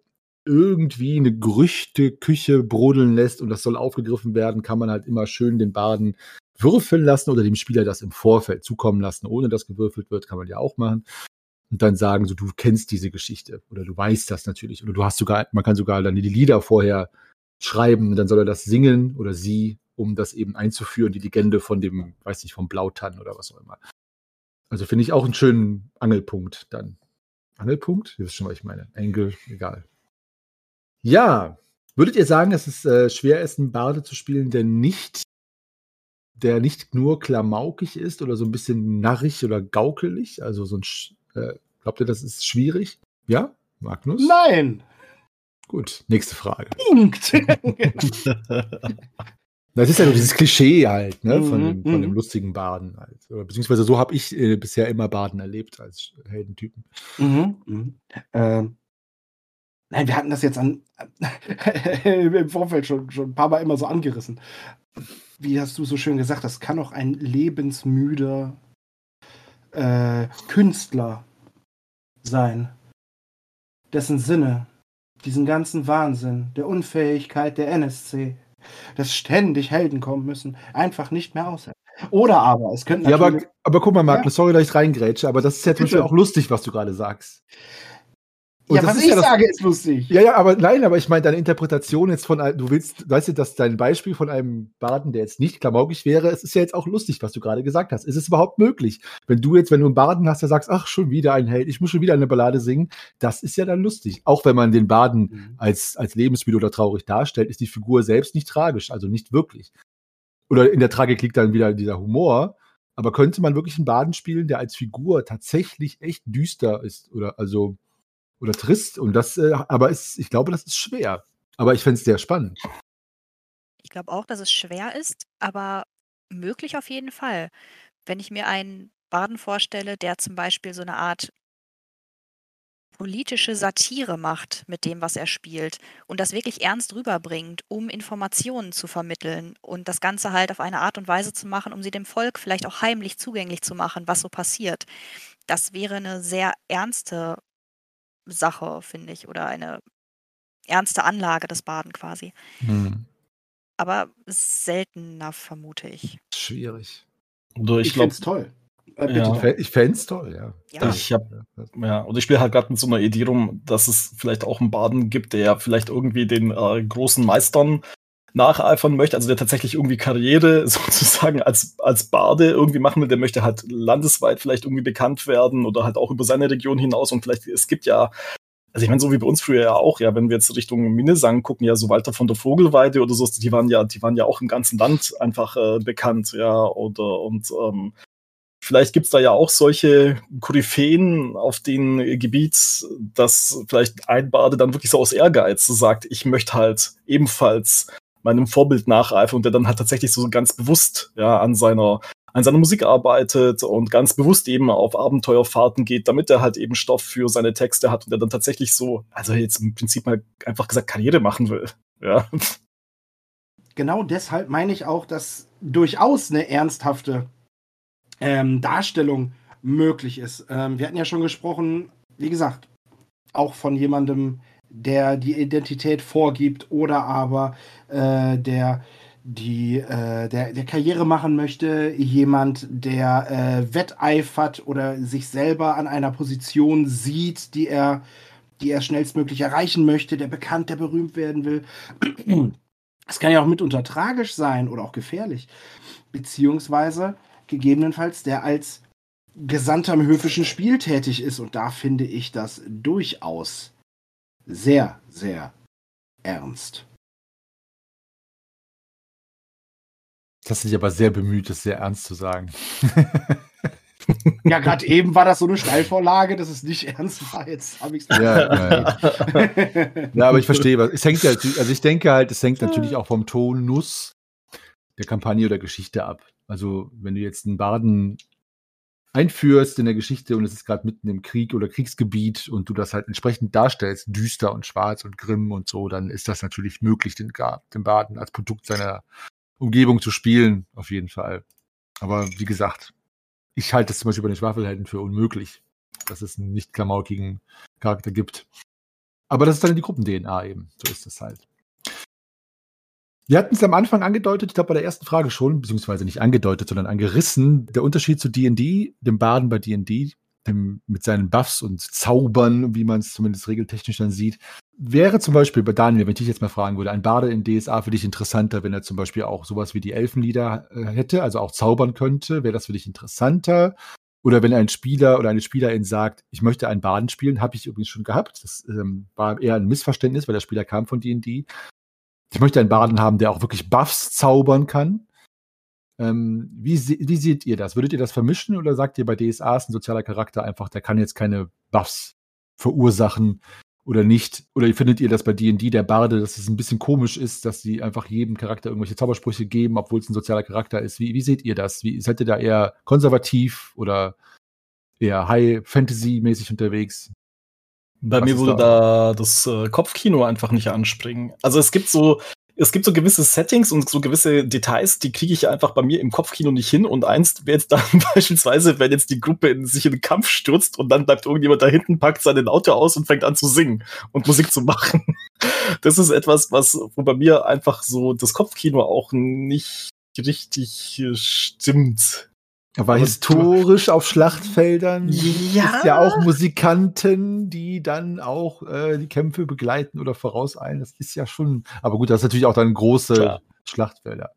irgendwie eine Gerüchteküche brodeln lässt und das soll aufgegriffen werden, kann man halt immer schön den Baden würfeln lassen oder dem Spieler das im Vorfeld zukommen lassen, ohne dass gewürfelt wird, kann man ja auch machen. Und dann sagen so, du kennst diese Geschichte oder du weißt das natürlich oder du hast sogar, man kann sogar dann die Lieder vorher schreiben und dann soll er das singen oder sie, um das eben einzuführen, die Legende von dem, weiß nicht, vom Blautann oder was auch immer. Also finde ich auch einen schönen Angelpunkt dann. Angelpunkt? Ihr wisst schon, was ich meine. Engel, egal. Ja, würdet ihr sagen, dass es äh, schwer ist, einen Barde zu spielen, der nicht der nicht nur klamaukig ist oder so ein bisschen narrig oder gaukelig? Also so ein, äh, glaubt ihr, das ist schwierig? Ja, Magnus? Nein! Gut, nächste Frage. Punkt. Das ist ja so dieses Klischee halt, ne, von, Mhm, dem, von dem mhm. lustigen Baden halt. Oder beziehungsweise so habe ich äh, bisher immer Baden erlebt als Heldentypen. Mhm, mhm. Ähm, nein, wir hatten das jetzt an, im Vorfeld schon, schon ein paar Mal immer so angerissen. Wie hast du so schön gesagt, das kann auch ein lebensmüder äh, Künstler sein, dessen Sinne diesen ganzen Wahnsinn der Unfähigkeit der NSC, dass ständig Helden kommen müssen, einfach nicht mehr aushält. Oder aber, es könnte Ja, aber, aber guck mal, Magnus, sorry, dass ich reingrätsche, aber das ist ja zum Beispiel auch lustig, was du gerade sagst. Und ja, das was ist ich ja das- sage, ist lustig. Ja, ja, aber nein, aber ich meine, deine Interpretation jetzt von, du willst, weißt du, dass dein Beispiel von einem Baden, der jetzt nicht klamaukig wäre, es ist ja jetzt auch lustig, was du gerade gesagt hast. Ist es überhaupt möglich? Wenn du jetzt, wenn du einen Baden hast, der sagst, ach, schon wieder ein Held, ich muss schon wieder eine Ballade singen, das ist ja dann lustig. Auch wenn man den Baden Mhm. als, als lebensmüde oder traurig darstellt, ist die Figur selbst nicht tragisch, also nicht wirklich. Oder in der Tragik liegt dann wieder dieser Humor. Aber könnte man wirklich einen Baden spielen, der als Figur tatsächlich echt düster ist oder also oder trist? Und das, äh, aber ist, ich glaube, das ist schwer. Aber ich fände es sehr spannend. Ich glaube auch, dass es schwer ist, aber möglich auf jeden Fall. Wenn ich mir einen Baden vorstelle, der zum Beispiel so eine Art politische Satire macht mit dem, was er spielt und das wirklich ernst rüberbringt, um Informationen zu vermitteln und das Ganze halt auf eine Art und Weise zu machen, um sie dem Volk vielleicht auch heimlich zugänglich zu machen, was so passiert. Das wäre eine sehr ernste Sache, finde ich, oder eine ernste Anlage des Baden quasi. Aber seltener, vermute ich. Schwierig. Oder ich Ich, glaube, finde es toll. Äh, Ja. Ich, fä- ich fände es toll, ja. Ja. ich habe Ja, und ich spiele halt gerade mit so einer Idee rum, dass es vielleicht auch einen Baden gibt, der vielleicht irgendwie den äh, großen Meistern nacheifern möchte, also der tatsächlich irgendwie Karriere sozusagen als, als Bade irgendwie machen will, der möchte halt landesweit vielleicht irgendwie bekannt werden oder halt auch über seine Region hinaus und vielleicht, es gibt ja, also ich meine, so wie bei uns früher ja auch, ja, wenn wir jetzt Richtung Minnesang gucken, ja, so Walter von der Vogelweide oder so, die waren ja, die waren ja auch im ganzen Land einfach äh, bekannt, ja, oder und ähm, Vielleicht gibt's da ja auch solche Koryphäen auf dem Gebiet, dass vielleicht ein Bade dann wirklich so aus Ehrgeiz sagt, ich möchte halt ebenfalls meinem Vorbild nacheifern und der dann halt tatsächlich so ganz bewusst ja an seiner an seiner Musik arbeitet und ganz bewusst eben auf Abenteuerfahrten geht, damit er halt eben Stoff für seine Texte hat und der dann tatsächlich so, also jetzt im Prinzip mal einfach gesagt Karriere machen will. Ja. genau deshalb meine ich auch, dass durchaus eine ernsthafte ähm, Darstellung möglich ist. Ähm, wir hatten ja schon gesprochen, wie gesagt, auch von jemandem, der die Identität vorgibt oder aber äh, der die äh, der, der Karriere machen möchte, jemand, der äh, wetteifert oder sich selber an einer Position sieht, die er, die er schnellstmöglich erreichen möchte, der bekannt, der berühmt werden will. Es kann ja auch mitunter tragisch sein oder auch gefährlich. Beziehungsweise gegebenenfalls der als Gesandter im höfischen Spiel tätig ist. Und da finde ich das durchaus sehr, sehr ernst. Das ist aber sehr bemüht, das sehr ernst zu sagen. Ja, gerade eben war das so eine Steilvorlage, dass es nicht ernst war. Jetzt habe ich es. Ja, ja, Ja, aber ich verstehe, was- es hängt ja, also ich denke halt, es hängt natürlich auch vom Tonus der Kampagne oder Geschichte ab. Also, wenn du jetzt einen Baden einführst in der Geschichte und es ist gerade mitten im Krieg oder Kriegsgebiet und du das halt entsprechend darstellst, düster und schwarz und grimm und so, dann ist das natürlich möglich, den, den Baden als Produkt seiner Umgebung zu spielen, auf jeden Fall. Aber wie gesagt, ich halte es zum Beispiel bei den Schwafelhelden für unmöglich, dass es einen nicht klamaukigen Charakter gibt. Aber das ist dann die Gruppen-DNA eben. So ist das halt. Wir hatten es am Anfang angedeutet, ich glaube bei der ersten Frage schon, beziehungsweise nicht angedeutet, sondern angerissen. Der Unterschied zu D&D, dem Baden bei D&D, mit seinen Buffs und Zaubern, wie man es zumindest regeltechnisch dann sieht, wäre zum Beispiel bei Daniel, wenn ich dich jetzt mal fragen würde, ein Bade in DSA für dich interessanter, wenn er zum Beispiel auch sowas wie die Elfenlieder äh, hätte, also auch zaubern könnte, wäre das für dich interessanter? Oder wenn ein Spieler oder eine Spielerin sagt, ich möchte einen Baden spielen, habe ich übrigens schon gehabt. Das ähm, war eher ein Missverständnis, weil der Spieler kam von D&D. Ich möchte einen Baden haben, der auch wirklich Buffs zaubern kann. Ähm, wie, wie seht ihr das? Würdet ihr das vermischen oder sagt ihr bei DSA ist ein sozialer Charakter einfach, der kann jetzt keine Buffs verursachen oder nicht? Oder findet ihr das bei D&D der Barde, dass es ein bisschen komisch ist, dass sie einfach jedem Charakter irgendwelche Zaubersprüche geben, obwohl es ein sozialer Charakter ist? Wie, wie seht ihr das? Wie, seid ihr da eher konservativ oder eher High-Fantasy-mäßig unterwegs? Bei Was mir würde da, da das äh, Kopfkino einfach nicht anspringen. Also es gibt so es gibt so gewisse Settings und so gewisse Details, die kriege ich einfach bei mir im Kopfkino nicht hin. Und eins wäre jetzt dann beispielsweise, wenn jetzt die Gruppe in sich in den Kampf stürzt und dann bleibt irgendjemand da hinten, packt seine Auto aus und fängt an zu singen und Musik zu machen. Das ist etwas, was wo bei mir einfach so das Kopfkino auch nicht richtig stimmt. Aber historisch auf Schlachtfeldern ja. ist ja auch Musikanten, die dann auch äh, die Kämpfe begleiten oder vorauseilen. Das ist ja schon. Aber gut, das ist natürlich auch dann große Klar. Schlachtfelder.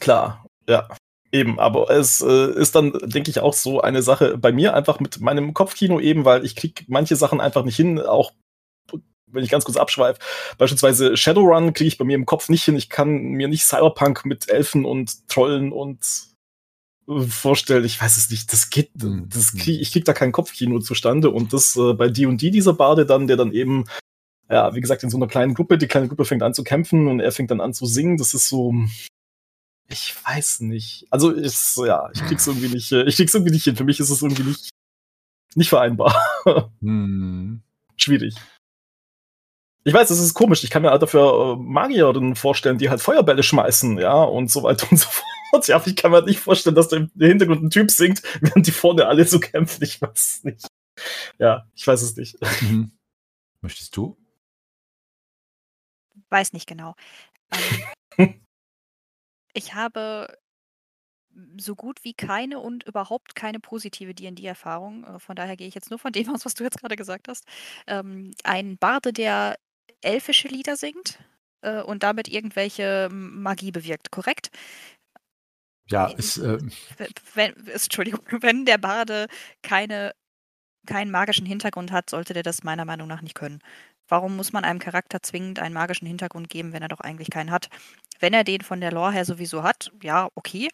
Klar, ja. Eben, aber es äh, ist dann, denke ich, auch so eine Sache bei mir einfach mit meinem Kopfkino eben, weil ich kriege manche Sachen einfach nicht hin, auch wenn ich ganz kurz abschweife, beispielsweise Shadowrun kriege ich bei mir im Kopf nicht hin. Ich kann mir nicht Cyberpunk mit Elfen und Trollen und vorstellen, ich weiß es nicht, das geht, mhm. das krieg, ich krieg da kein Kopfkino zustande und das äh, bei D&D &D dieser Bade dann, der dann eben, ja, wie gesagt, in so einer kleinen Gruppe, die kleine Gruppe fängt an zu kämpfen und er fängt dann an zu singen, das ist so, ich weiß nicht, also ist, ja, ich krieg's irgendwie nicht, äh, ich krieg's irgendwie nicht hin, für mich ist es irgendwie nicht, nicht vereinbar. Hm. Schwierig. Ich weiß, es ist komisch. Ich kann mir halt dafür äh, Magierinnen vorstellen, die halt Feuerbälle schmeißen, ja, und so weiter und so fort. Ja, ich kann mir nicht vorstellen, dass da im Hintergrund ein Typ singt, während die vorne alle so kämpfen. Ich weiß es nicht. Ja, ich weiß es nicht. Mhm. Möchtest du? Weiß nicht genau. Ähm, ich habe so gut wie keine und überhaupt keine positive D&D-Erfahrung. Äh, von daher gehe ich jetzt nur von dem aus, was du jetzt gerade gesagt hast. Ähm, ein Barde, der elfische Lieder singt äh, und damit irgendwelche Magie bewirkt, korrekt? Ja, ist. Äh, wenn, Entschuldigung, wenn der Barde keine, keinen magischen Hintergrund hat, sollte der das meiner Meinung nach nicht können. Warum muss man einem Charakter zwingend einen magischen Hintergrund geben, wenn er doch eigentlich keinen hat? Wenn er den von der Lore her sowieso hat, ja, okay.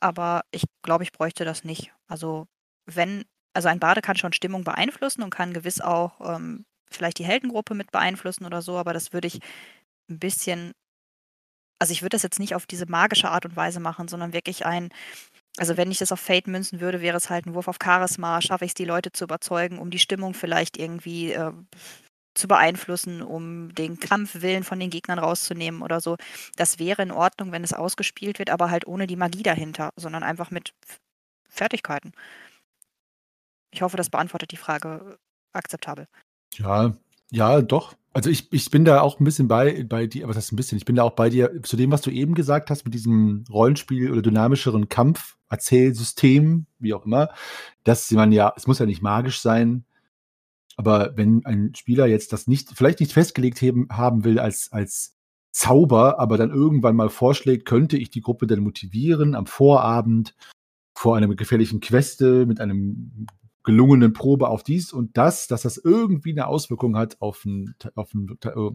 Aber ich glaube, ich bräuchte das nicht. Also, wenn, also ein Bade kann schon Stimmung beeinflussen und kann gewiss auch ähm, vielleicht die Heldengruppe mit beeinflussen oder so, aber das würde ich ein bisschen also ich würde das jetzt nicht auf diese magische Art und Weise machen, sondern wirklich ein, also wenn ich das auf Fate münzen würde, wäre es halt ein Wurf auf Charisma, schaffe ich es, die Leute zu überzeugen, um die Stimmung vielleicht irgendwie äh, zu beeinflussen, um den Kampfwillen von den Gegnern rauszunehmen oder so. Das wäre in Ordnung, wenn es ausgespielt wird, aber halt ohne die Magie dahinter, sondern einfach mit Fertigkeiten. Ich hoffe, das beantwortet die Frage akzeptabel. Ja, ja, doch. Also ich, ich bin da auch ein bisschen bei, bei dir, das ist ein bisschen, ich bin da auch bei dir. Zu dem, was du eben gesagt hast, mit diesem Rollenspiel oder dynamischeren Kampf, Erzählsystem, wie auch immer, dass man ja, es muss ja nicht magisch sein, aber wenn ein Spieler jetzt das nicht, vielleicht nicht festgelegt haben, haben will als, als Zauber, aber dann irgendwann mal vorschlägt, könnte ich die Gruppe dann motivieren am Vorabend vor einer gefährlichen Queste mit einem gelungenen Probe auf dies und das, dass das irgendwie eine Auswirkung hat auf einen, auf einen äh,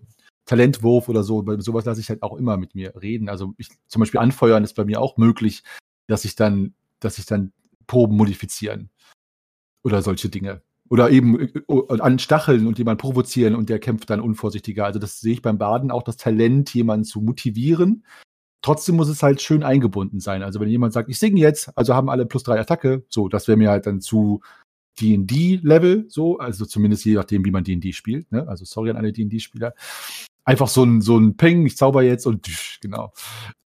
Talentwurf oder so. Bei sowas lasse ich halt auch immer mit mir reden. Also ich, zum Beispiel anfeuern ist bei mir auch möglich, dass ich dann, dass ich dann Proben modifizieren oder solche Dinge. Oder eben äh, anstacheln und jemanden provozieren und der kämpft dann unvorsichtiger. Also das sehe ich beim Baden auch das Talent, jemanden zu motivieren. Trotzdem muss es halt schön eingebunden sein. Also wenn jemand sagt, ich singe jetzt, also haben alle plus drei Attacke, so, das wäre mir halt dann zu, D&D-Level, so, also zumindest je nachdem, wie man D&D spielt, ne? also sorry an alle D&D-Spieler, einfach so ein, so ein Ping, ich zauber jetzt und tsch, genau.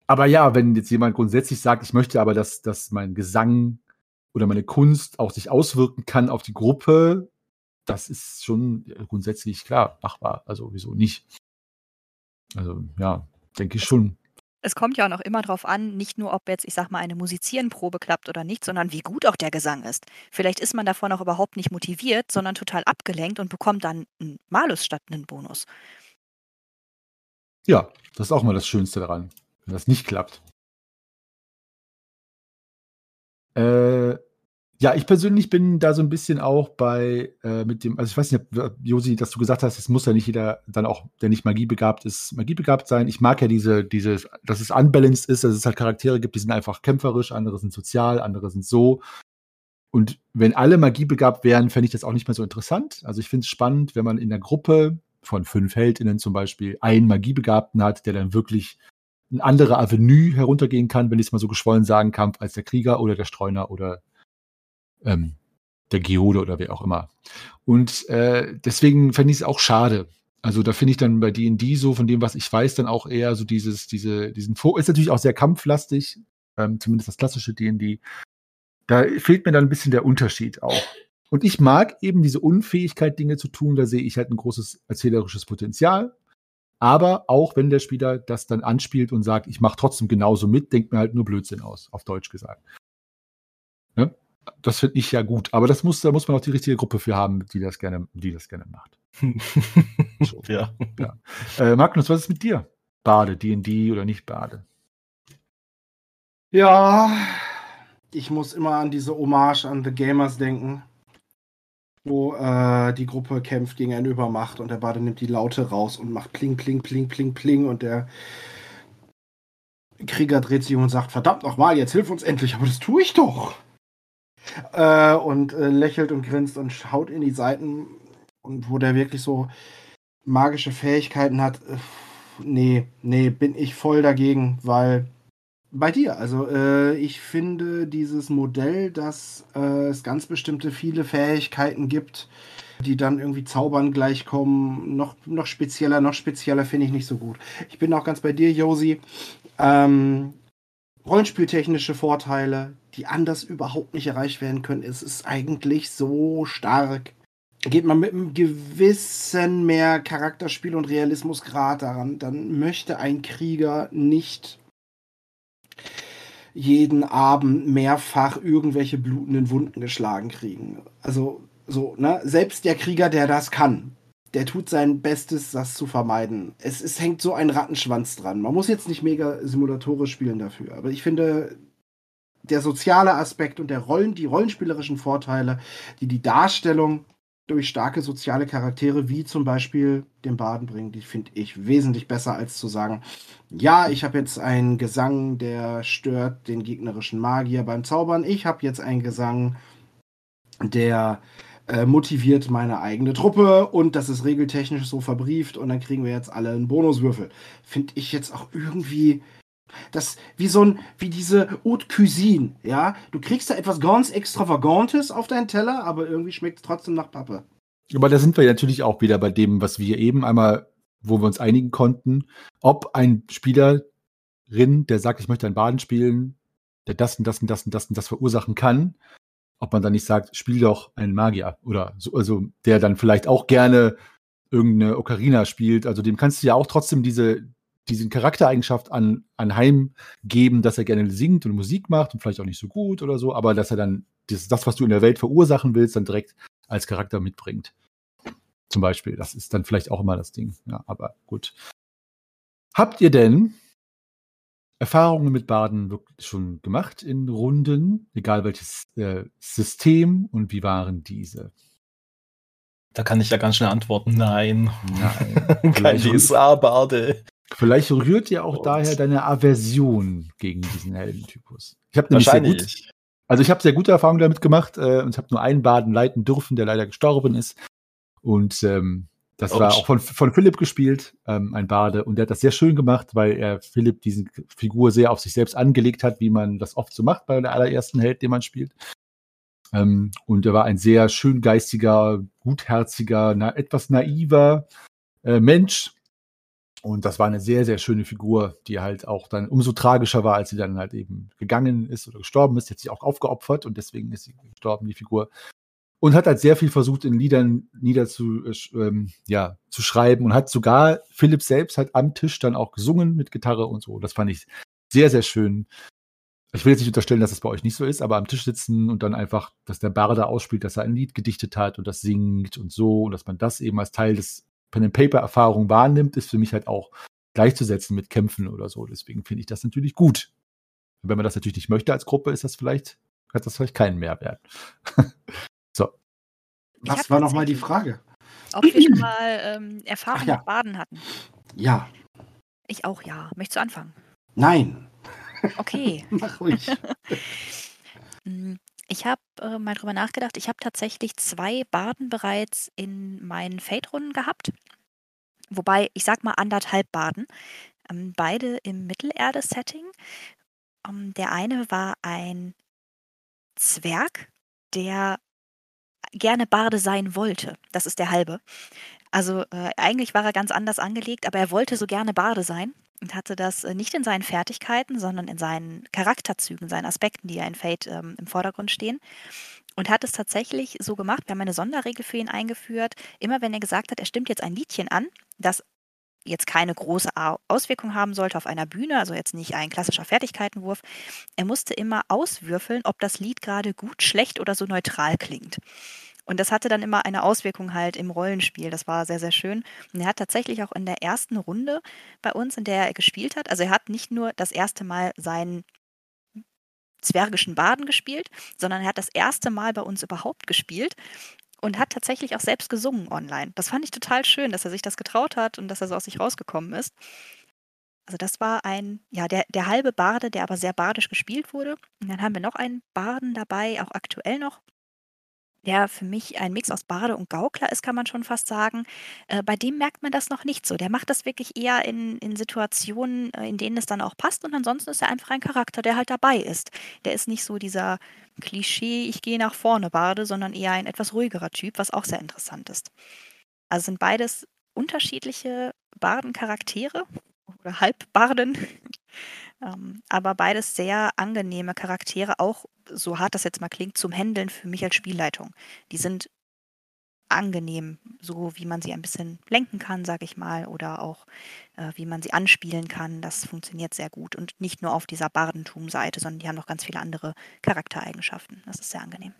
Aber ja, wenn jetzt jemand grundsätzlich sagt, ich möchte aber, dass, dass mein Gesang oder meine Kunst auch sich auswirken kann auf die Gruppe, das ist schon grundsätzlich klar machbar. Also wieso nicht? Also ja, denke ich schon es kommt ja auch noch immer darauf an, nicht nur, ob jetzt, ich sag mal, eine Musizierenprobe klappt oder nicht, sondern wie gut auch der Gesang ist. Vielleicht ist man davon auch überhaupt nicht motiviert, sondern total abgelenkt und bekommt dann einen Malus statt einen Bonus. Ja, das ist auch mal das Schönste daran, wenn das nicht klappt. Äh, Ja, ich persönlich bin da so ein bisschen auch bei äh, mit dem, also ich weiß nicht, Josi, dass du gesagt hast, es muss ja nicht jeder dann auch, der nicht magiebegabt ist, magiebegabt sein. Ich mag ja diese, dieses, dass es unbalanced ist, dass es halt Charaktere gibt, die sind einfach kämpferisch, andere sind sozial, andere sind so. Und wenn alle magiebegabt wären, fände ich das auch nicht mehr so interessant. Also ich finde es spannend, wenn man in der Gruppe von fünf HeldInnen zum Beispiel einen Magiebegabten hat, der dann wirklich eine andere Avenue heruntergehen kann, wenn ich es mal so geschwollen sagen kann, als der Krieger oder der Streuner oder ähm, der Geode oder wer auch immer. Und äh, deswegen fände ich es auch schade. Also da finde ich dann bei D&D so, von dem, was ich weiß, dann auch eher so dieses, diese, diesen Fokus, ist natürlich auch sehr kampflastig, ähm, zumindest das klassische D&D. Da fehlt mir dann ein bisschen der Unterschied auch. Und ich mag eben diese Unfähigkeit, Dinge zu tun, da sehe ich halt ein großes erzählerisches Potenzial. Aber auch wenn der Spieler das dann anspielt und sagt, ich mache trotzdem genauso mit, denkt mir halt nur Blödsinn aus, auf Deutsch gesagt. Das finde ich ja gut. Aber das muss, da muss man auch die richtige Gruppe für haben, die das gerne, die das gerne macht. so. Ja. ja. Äh, Magnus, was ist mit dir? Bade, D&D oder nicht Bade? Ja, ich muss immer an diese Hommage an The Gamers denken, wo äh, die Gruppe kämpft gegen eine Übermacht und der Bade nimmt die Laute raus und macht pling, pling, pling, pling, pling und der Krieger dreht sich um und sagt, verdammt nochmal, jetzt hilf uns endlich, aber das tue ich doch. Äh, und äh, lächelt und grinst und schaut in die Seiten und wo der wirklich so magische Fähigkeiten hat. Äh, nee, nee, bin ich voll dagegen, weil bei dir, also äh, ich finde dieses Modell, dass äh, es ganz bestimmte viele Fähigkeiten gibt, die dann irgendwie zaubern gleichkommen, noch, noch spezieller, noch spezieller finde ich nicht so gut. Ich bin auch ganz bei dir, Josi. Ähm, rollenspieltechnische Vorteile, die anders überhaupt nicht erreicht werden können. Es ist eigentlich so stark. Geht man mit einem gewissen mehr Charakterspiel und Realismusgrad daran, dann möchte ein Krieger nicht jeden Abend mehrfach irgendwelche blutenden Wunden geschlagen kriegen. Also so, ne? Selbst der Krieger, der das kann, der tut sein Bestes, das zu vermeiden. Es, es hängt so ein Rattenschwanz dran. Man muss jetzt nicht mega simulatorisch spielen dafür, aber ich finde, der soziale Aspekt und der Rollen, die rollenspielerischen Vorteile, die die Darstellung durch starke soziale Charaktere wie zum Beispiel den Baden bringen, die finde ich wesentlich besser als zu sagen, ja, ich habe jetzt einen Gesang, der stört den gegnerischen Magier beim Zaubern. Ich habe jetzt einen Gesang, der äh, motiviert meine eigene Truppe und das ist regeltechnisch so verbrieft und dann kriegen wir jetzt alle einen Bonuswürfel. Finde ich jetzt auch irgendwie das wie so ein, wie diese Haute Cuisine, ja. Du kriegst da etwas ganz Extravagantes auf deinen Teller, aber irgendwie schmeckt es trotzdem nach Pappe. Aber da sind wir natürlich auch wieder bei dem, was wir eben einmal, wo wir uns einigen konnten, ob ein Spielerin, der sagt, ich möchte ein Baden spielen, der das und das und das und das und das verursachen kann, ob man dann nicht sagt, spiel doch einen Magier oder so, also der dann vielleicht auch gerne irgendeine Ocarina spielt. Also dem kannst du ja auch trotzdem diese, diesen Charaktereigenschaft an, anheimgeben, dass er gerne singt und Musik macht und vielleicht auch nicht so gut oder so, aber dass er dann das, das, was du in der Welt verursachen willst, dann direkt als Charakter mitbringt. Zum Beispiel. Das ist dann vielleicht auch immer das Ding. Ja, aber gut. Habt ihr denn Erfahrungen mit Baden wirklich schon gemacht in Runden, egal welches äh, System und wie waren diese? Da kann ich ja ganz schnell antworten, nein. Nein. Kein DSA-Bade. Vielleicht rührt ja auch und. daher deine Aversion gegen diesen Heldentypus. Ich habe nämlich sehr gut, also ich habe sehr gute Erfahrungen damit gemacht äh, und habe nur einen Baden leiten dürfen, der leider gestorben ist. Und ähm, das Ouch. war auch von, von Philipp gespielt, ähm, ein Bade. Und der hat das sehr schön gemacht, weil er Philipp diese Figur sehr auf sich selbst angelegt hat, wie man das oft so macht bei der allerersten Held, den man spielt. Ähm, und er war ein sehr schön geistiger, gutherziger, na, etwas naiver äh, Mensch, und das war eine sehr, sehr schöne Figur, die halt auch dann umso tragischer war, als sie dann halt eben gegangen ist oder gestorben ist. Die hat sich auch aufgeopfert und deswegen ist sie gestorben, die Figur. Und hat halt sehr viel versucht, in Liedern niederzu, ähm, ja, zu schreiben und hat sogar Philipp selbst halt am Tisch dann auch gesungen mit Gitarre und so. Das fand ich sehr, sehr schön. Ich will jetzt nicht unterstellen, dass das bei euch nicht so ist, aber am Tisch sitzen und dann einfach, dass der Barde ausspielt, dass er ein Lied gedichtet hat und das singt und so und dass man das eben als Teil des Pen-and-Paper-Erfahrung wahrnimmt, ist für mich halt auch gleichzusetzen mit Kämpfen oder so. Deswegen finde ich das natürlich gut. Und wenn man das natürlich nicht möchte als Gruppe, ist das vielleicht hat das vielleicht keinen Mehrwert. Was war nochmal die Frage? Ob wir schon mal ähm, Erfahrung ja. mit Baden hatten. Ja. Ich auch, ja. Möchtest du anfangen? Nein. Okay. Mach ruhig. Mm, Ich habe äh, mal drüber nachgedacht. Ich habe tatsächlich zwei Baden bereits in meinen Fate-Runden gehabt. Wobei, ich sag mal anderthalb Baden. Ähm, beide im Mittelerde-Setting. Ähm, der eine war ein Zwerg, der gerne Barde sein wollte. Das ist der halbe. Also äh, eigentlich war er ganz anders angelegt, aber er wollte so gerne Barde sein und hatte das äh, nicht in seinen Fertigkeiten, sondern in seinen Charakterzügen, seinen Aspekten, die ja in Fate ähm, im Vordergrund stehen. Und hat es tatsächlich so gemacht, wir haben eine Sonderregel für ihn eingeführt, immer wenn er gesagt hat, er stimmt jetzt ein Liedchen an, das jetzt keine große Auswirkung haben sollte auf einer Bühne, also jetzt nicht ein klassischer Fertigkeitenwurf, er musste immer auswürfeln, ob das Lied gerade gut, schlecht oder so neutral klingt. Und das hatte dann immer eine Auswirkung halt im Rollenspiel. Das war sehr, sehr schön. Und er hat tatsächlich auch in der ersten Runde bei uns, in der er gespielt hat, also er hat nicht nur das erste Mal seinen zwergischen Baden gespielt, sondern er hat das erste Mal bei uns überhaupt gespielt und hat tatsächlich auch selbst gesungen online. Das fand ich total schön, dass er sich das getraut hat und dass er so aus sich rausgekommen ist. Also das war ein, ja, der, der halbe Barde, der aber sehr bardisch gespielt wurde. Und dann haben wir noch einen Barden dabei, auch aktuell noch, der für mich ein Mix aus Bade und Gaukler ist, kann man schon fast sagen. Äh, bei dem merkt man das noch nicht so. Der macht das wirklich eher in, in Situationen, äh, in denen es dann auch passt. Und ansonsten ist er einfach ein Charakter, der halt dabei ist. Der ist nicht so dieser Klischee, ich gehe nach vorne Bade, sondern eher ein etwas ruhigerer Typ, was auch sehr interessant ist. Also sind beides unterschiedliche Bardencharaktere oder Halbbarden. Ähm, aber beides sehr angenehme Charaktere, auch so hart das jetzt mal klingt, zum Händeln für mich als Spielleitung. Die sind angenehm, so wie man sie ein bisschen lenken kann, sag ich mal, oder auch äh, wie man sie anspielen kann. Das funktioniert sehr gut und nicht nur auf dieser Bardentum-Seite, sondern die haben noch ganz viele andere Charaktereigenschaften. Das ist sehr angenehm.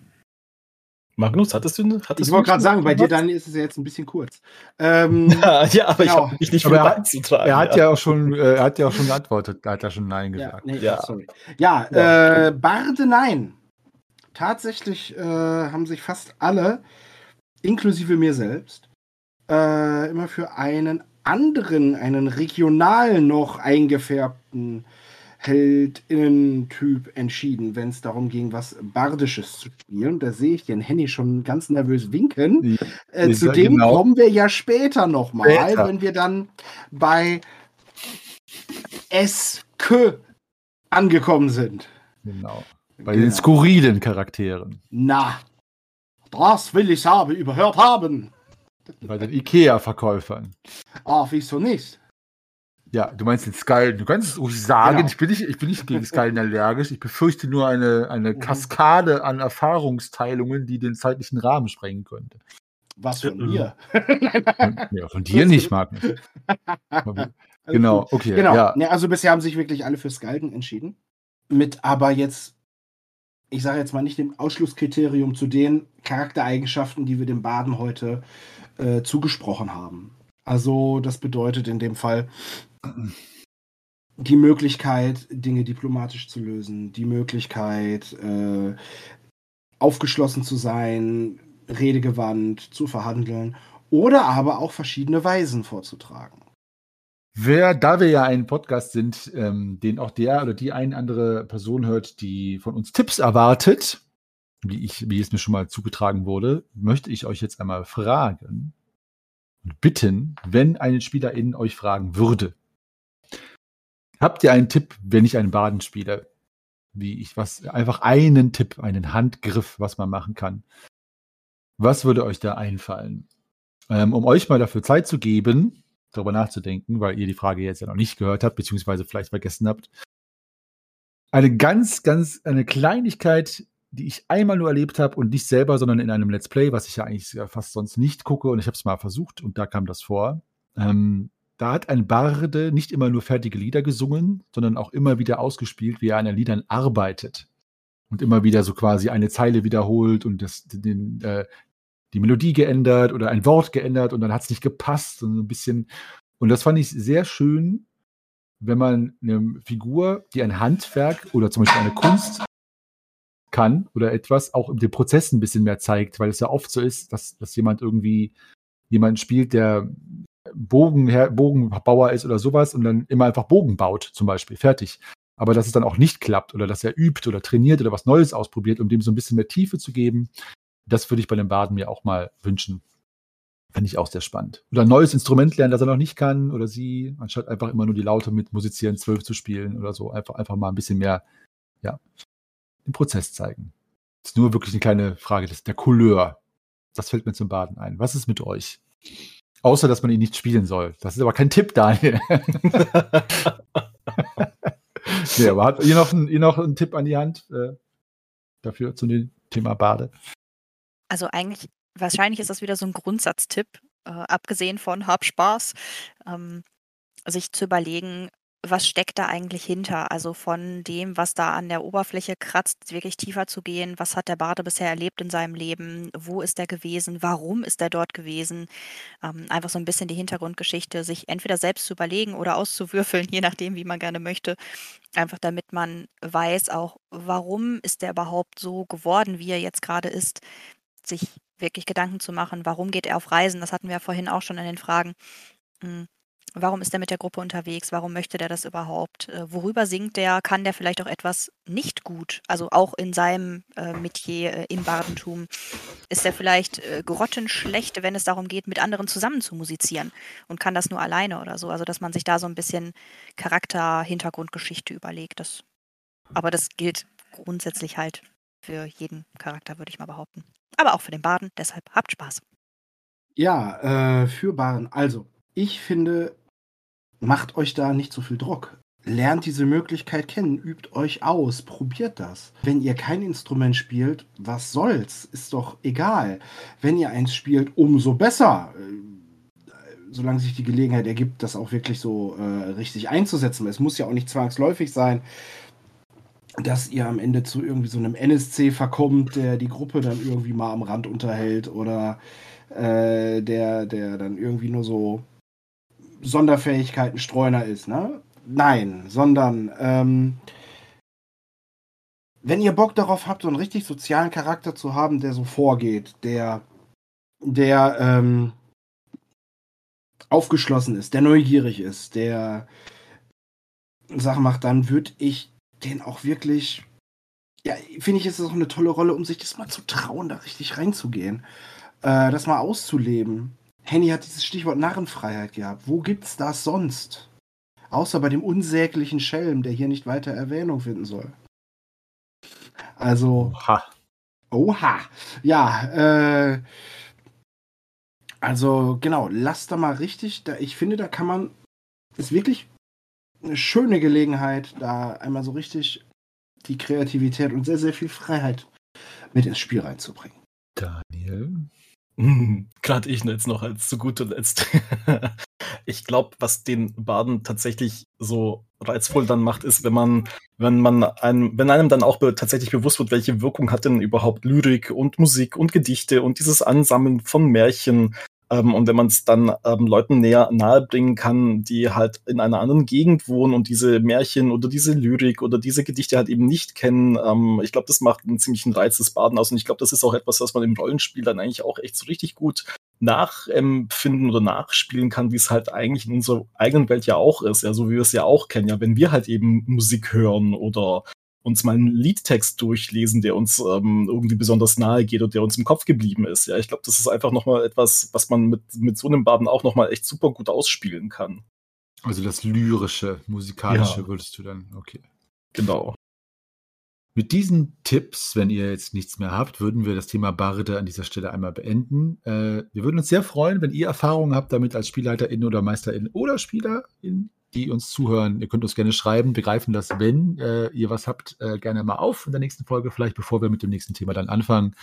Magnus, hattest du hattest Ich wollte gerade sagen, bei dir dann ist es ja jetzt ein bisschen kurz. Ähm, Ja, ja, aber ich Genau. habe mich nicht Aber er hat- beizutragen. Er hat ja auch schon, äh, er hat ja auch schon geantwortet, da hat er schon Nein ja, gesagt. nee, Ja. sorry. Ja, Ja. Äh, Barde nein. Tatsächlich äh, haben sich fast alle, inklusive mir selbst, äh, immer für einen anderen, einen regional noch eingefärbten Heldinnen-Typ entschieden, wenn es darum ging, was Bardisches zu spielen. Da sehe ich den Henny schon ganz nervös winken. Äh, Ja, zu dem genau. kommen wir ja später nochmal, wenn wir dann bei SK angekommen sind. Genau. Bei den skurrilen Charakteren. Na, das will ich aber überhört haben. Bei den Ikea-Verkäufern. Ah, wieso nicht? Ja, du meinst den Skallen. Du kannst es ruhig sagen. Genau. Ich, bin nicht, ich bin nicht gegen Skallen allergisch. Ich befürchte nur eine, eine Mhm. Kaskade an Erfahrungsteilungen, die den zeitlichen Rahmen sprengen könnte. Was von mir? Und, ja, von dir nicht, Magnus. Genau, okay. Genau. Ja. Ne, also bisher haben sich wirklich alle für Skalden entschieden. Mit aber jetzt, ich sage jetzt mal nicht dem Ausschlusskriterium zu den Charaktereigenschaften, die wir dem Baden heute äh, zugesprochen haben. Also das bedeutet in dem Fall die Möglichkeit, Dinge diplomatisch zu lösen, die Möglichkeit, äh, aufgeschlossen zu sein, redegewandt zu verhandeln oder aber auch verschiedene Weisen vorzutragen. Wer, da wir ja ein Podcast sind, ähm, den auch der oder die eine andere Person hört, die von uns Tipps erwartet, wie ich, wie es mir schon mal zugetragen wurde, möchte ich euch jetzt einmal fragen und bitten, wenn eine Spielerin euch fragen würde, habt ihr einen Tipp, wenn ich einen Baden spiele? Wie ich was, einfach einen Tipp, einen Handgriff, was man machen kann. Was würde euch da einfallen? Ähm, um euch mal dafür Zeit zu geben, darüber nachzudenken, weil ihr die Frage jetzt ja noch nicht gehört habt, beziehungsweise vielleicht vergessen habt. Eine ganz, ganz, eine Kleinigkeit, die ich einmal nur erlebt habe und nicht selber, sondern in einem Let's Play, was ich ja eigentlich fast sonst nicht gucke und ich habe es mal versucht und da kam das vor. Ähm, da hat ein Barde nicht immer nur fertige Lieder gesungen, sondern auch immer wieder ausgespielt, wie er an den Liedern arbeitet. Und immer wieder so quasi eine Zeile wiederholt und das, den, äh, die Melodie geändert oder ein Wort geändert und dann hat es nicht gepasst und ein bisschen. Und das fand ich sehr schön, wenn man eine Figur, die ein Handwerk oder zum Beispiel eine Kunst kann oder etwas, auch im Prozess ein bisschen mehr zeigt, weil es ja oft so ist, dass, dass jemand irgendwie jemanden spielt, der Bogen, Bogenbauer ist oder sowas und dann immer einfach Bogen baut, zum Beispiel. Fertig. Aber dass es dann auch nicht klappt oder dass er übt oder trainiert oder was Neues ausprobiert, um dem so ein bisschen mehr Tiefe zu geben, das würde ich bei den Baden mir auch mal wünschen. Fände ich auch sehr spannend. Oder ein neues Instrument lernen, das er noch nicht kann oder sie, anstatt einfach immer nur die Laute mit Musizieren zwölf zu spielen oder so. Einfach, einfach mal ein bisschen mehr, ja, den Prozess zeigen. Das ist nur wirklich eine kleine Frage des, der Couleur. Das fällt mir zum Baden ein. Was ist mit euch? Außer, dass man ihn nicht spielen soll. Das ist aber kein Tipp, Daniel. nee, aber habt ihr noch, ein, ihr noch einen Tipp an die Hand äh, dafür zu dem Thema Bade? Also eigentlich, wahrscheinlich ist das wieder so ein Grundsatztipp, äh, abgesehen von hab Spaß, ähm, sich zu überlegen, was steckt da eigentlich hinter? Also von dem, was da an der Oberfläche kratzt, wirklich tiefer zu gehen. Was hat der Bade bisher erlebt in seinem Leben? Wo ist er gewesen? Warum ist er dort gewesen? Ähm, einfach so ein bisschen die Hintergrundgeschichte, sich entweder selbst zu überlegen oder auszuwürfeln, je nachdem, wie man gerne möchte. Einfach damit man weiß auch, warum ist er überhaupt so geworden, wie er jetzt gerade ist. Sich wirklich Gedanken zu machen, warum geht er auf Reisen? Das hatten wir ja vorhin auch schon in den Fragen. Hm Warum ist er mit der Gruppe unterwegs? Warum möchte der das überhaupt? Äh, worüber singt der? Kann der vielleicht auch etwas nicht gut? Also auch in seinem äh, Metier äh, im Bardentum. Ist er vielleicht äh, grottenschlecht, wenn es darum geht, mit anderen zusammen zu musizieren und kann das nur alleine oder so? Also dass man sich da so ein bisschen Charakter, Hintergrundgeschichte überlegt. Das, aber das gilt grundsätzlich halt für jeden Charakter, würde ich mal behaupten. Aber auch für den Baden. Deshalb habt Spaß. Ja, äh, für Baden. Also, ich finde, macht euch da nicht so viel Druck. Lernt diese Möglichkeit kennen, übt euch aus, probiert das. Wenn ihr kein Instrument spielt, was soll's? Ist doch egal. Wenn ihr eins spielt, umso besser. Äh, solange sich die Gelegenheit ergibt, das auch wirklich so äh, richtig einzusetzen. Es muss ja auch nicht zwangsläufig sein, dass ihr am Ende zu irgendwie so einem NSC verkommt, der die Gruppe dann irgendwie mal am Rand unterhält oder äh, der, der dann irgendwie nur so Sonderfähigkeiten Streuner ist, ne? Nein, sondern ähm, wenn ihr Bock darauf habt, so einen richtig sozialen Charakter zu haben, der so vorgeht, der, der ähm, aufgeschlossen ist, der neugierig ist, der Sachen macht, dann würde ich den auch wirklich, ja, finde ich, ist es auch eine tolle Rolle, um sich das mal zu trauen, da richtig reinzugehen, äh, das mal auszuleben. Henny hat dieses Stichwort Narrenfreiheit gehabt. Wo gibt's das sonst? Außer bei dem unsäglichen Schelm, der hier nicht weiter Erwähnung finden soll. Also. Oha. Oha. Ja, äh. Also, genau, lasst da mal richtig. Da, ich finde, da kann man. Ist wirklich eine schöne Gelegenheit, da einmal so richtig die Kreativität und sehr, sehr viel Freiheit mit ins Spiel reinzubringen. Daniel? Mhm. Gerade ich jetzt noch als zu guter Letzt. ich glaube, was den Baden tatsächlich so reizvoll dann macht, ist, wenn man, wenn man einem, wenn einem dann auch be tatsächlich bewusst wird, welche Wirkung hat denn überhaupt Lyrik und Musik und Gedichte und dieses Ansammeln von Märchen ähm, und wenn man es dann ähm, Leuten näher nahebringen kann, die halt in einer anderen Gegend wohnen und diese Märchen oder diese Lyrik oder diese Gedichte halt eben nicht kennen, ähm, ich glaube, das macht einen ziemlichen Reiz des Baden aus. Und ich glaube, das ist auch etwas, was man im Rollenspiel dann eigentlich auch echt so richtig gut nachempfinden oder nachspielen kann, wie es halt eigentlich in unserer eigenen Welt ja auch ist, ja, so wie wir es ja auch kennen, ja, wenn wir halt eben Musik hören oder uns mal einen Liedtext durchlesen, der uns ähm, irgendwie besonders nahe geht und der uns im Kopf geblieben ist. Ja, ich glaube, das ist einfach nochmal etwas, was man mit, mit so einem Baden auch nochmal echt super gut ausspielen kann. Also das lyrische, musikalische ja. würdest du dann, okay. Genau. Mit diesen Tipps, wenn ihr jetzt nichts mehr habt, würden wir das Thema Barde an dieser Stelle einmal beenden. Äh, wir würden uns sehr freuen, wenn ihr Erfahrungen habt damit als Spielleiterin oder Meisterin oder Spielerin die uns zuhören, ihr könnt uns gerne schreiben, begreifen das, wenn äh, ihr was habt, äh, gerne mal auf in der nächsten Folge, vielleicht bevor wir mit dem nächsten Thema dann anfangen.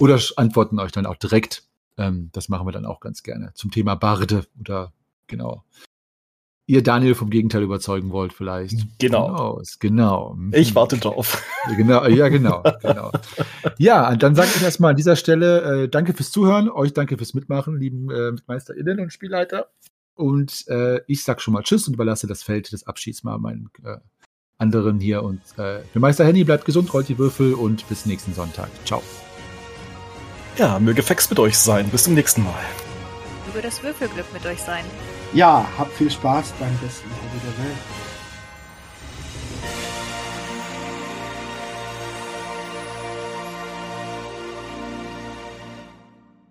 Oder antworten euch dann auch direkt. Ähm, das machen wir dann auch ganz gerne. Zum Thema Barde oder genau. Ihr Daniel vom Gegenteil überzeugen wollt, vielleicht. Genau. Genau. genau. Ich warte drauf. Genau, ja, genau, genau. Ja, dann sage ich erstmal an dieser Stelle äh, danke fürs Zuhören, euch danke fürs Mitmachen, lieben äh, MeisterInnen und Spielleiter. Und äh, ich sag schon mal Tschüss und überlasse das Feld des Abschieds mal meinen äh, anderen hier. Und äh, für Meister Henny bleibt gesund, rollt die Würfel und bis nächsten Sonntag. Ciao. Ja, möge Fex mit euch sein. Bis zum nächsten Mal. Möge das Würfelglück mit euch sein. Ja, habt viel Spaß beim besten Hobby der Welt.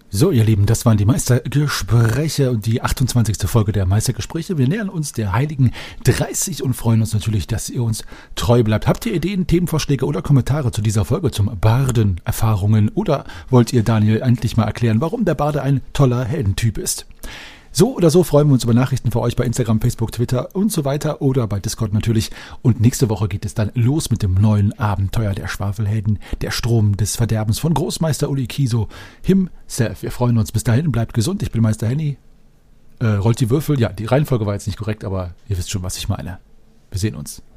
So, ihr Lieben, das waren die Meistergespräche und die 28. Folge der Meistergespräche. Wir nähern uns der heiligen 30 und freuen uns natürlich, dass ihr uns treu bleibt. Habt ihr Ideen, Themenvorschläge oder Kommentare zu dieser Folge zum Barden-Erfahrungen oder wollt ihr Daniel endlich mal erklären, warum der Bade ein toller Heldentyp ist? So oder so freuen wir uns über Nachrichten für euch bei Instagram, Facebook, Twitter und so weiter oder bei Discord natürlich. Und nächste Woche geht es dann los mit dem neuen Abenteuer der Schwafelhelden, der Strom des Verderbens von Großmeister Uli Kiso himself. Wir freuen uns. Bis dahin, bleibt gesund. Ich bin Meister Henny. Äh, rollt die Würfel. Ja, die Reihenfolge war jetzt nicht korrekt, aber ihr wisst schon, was ich meine. Wir sehen uns.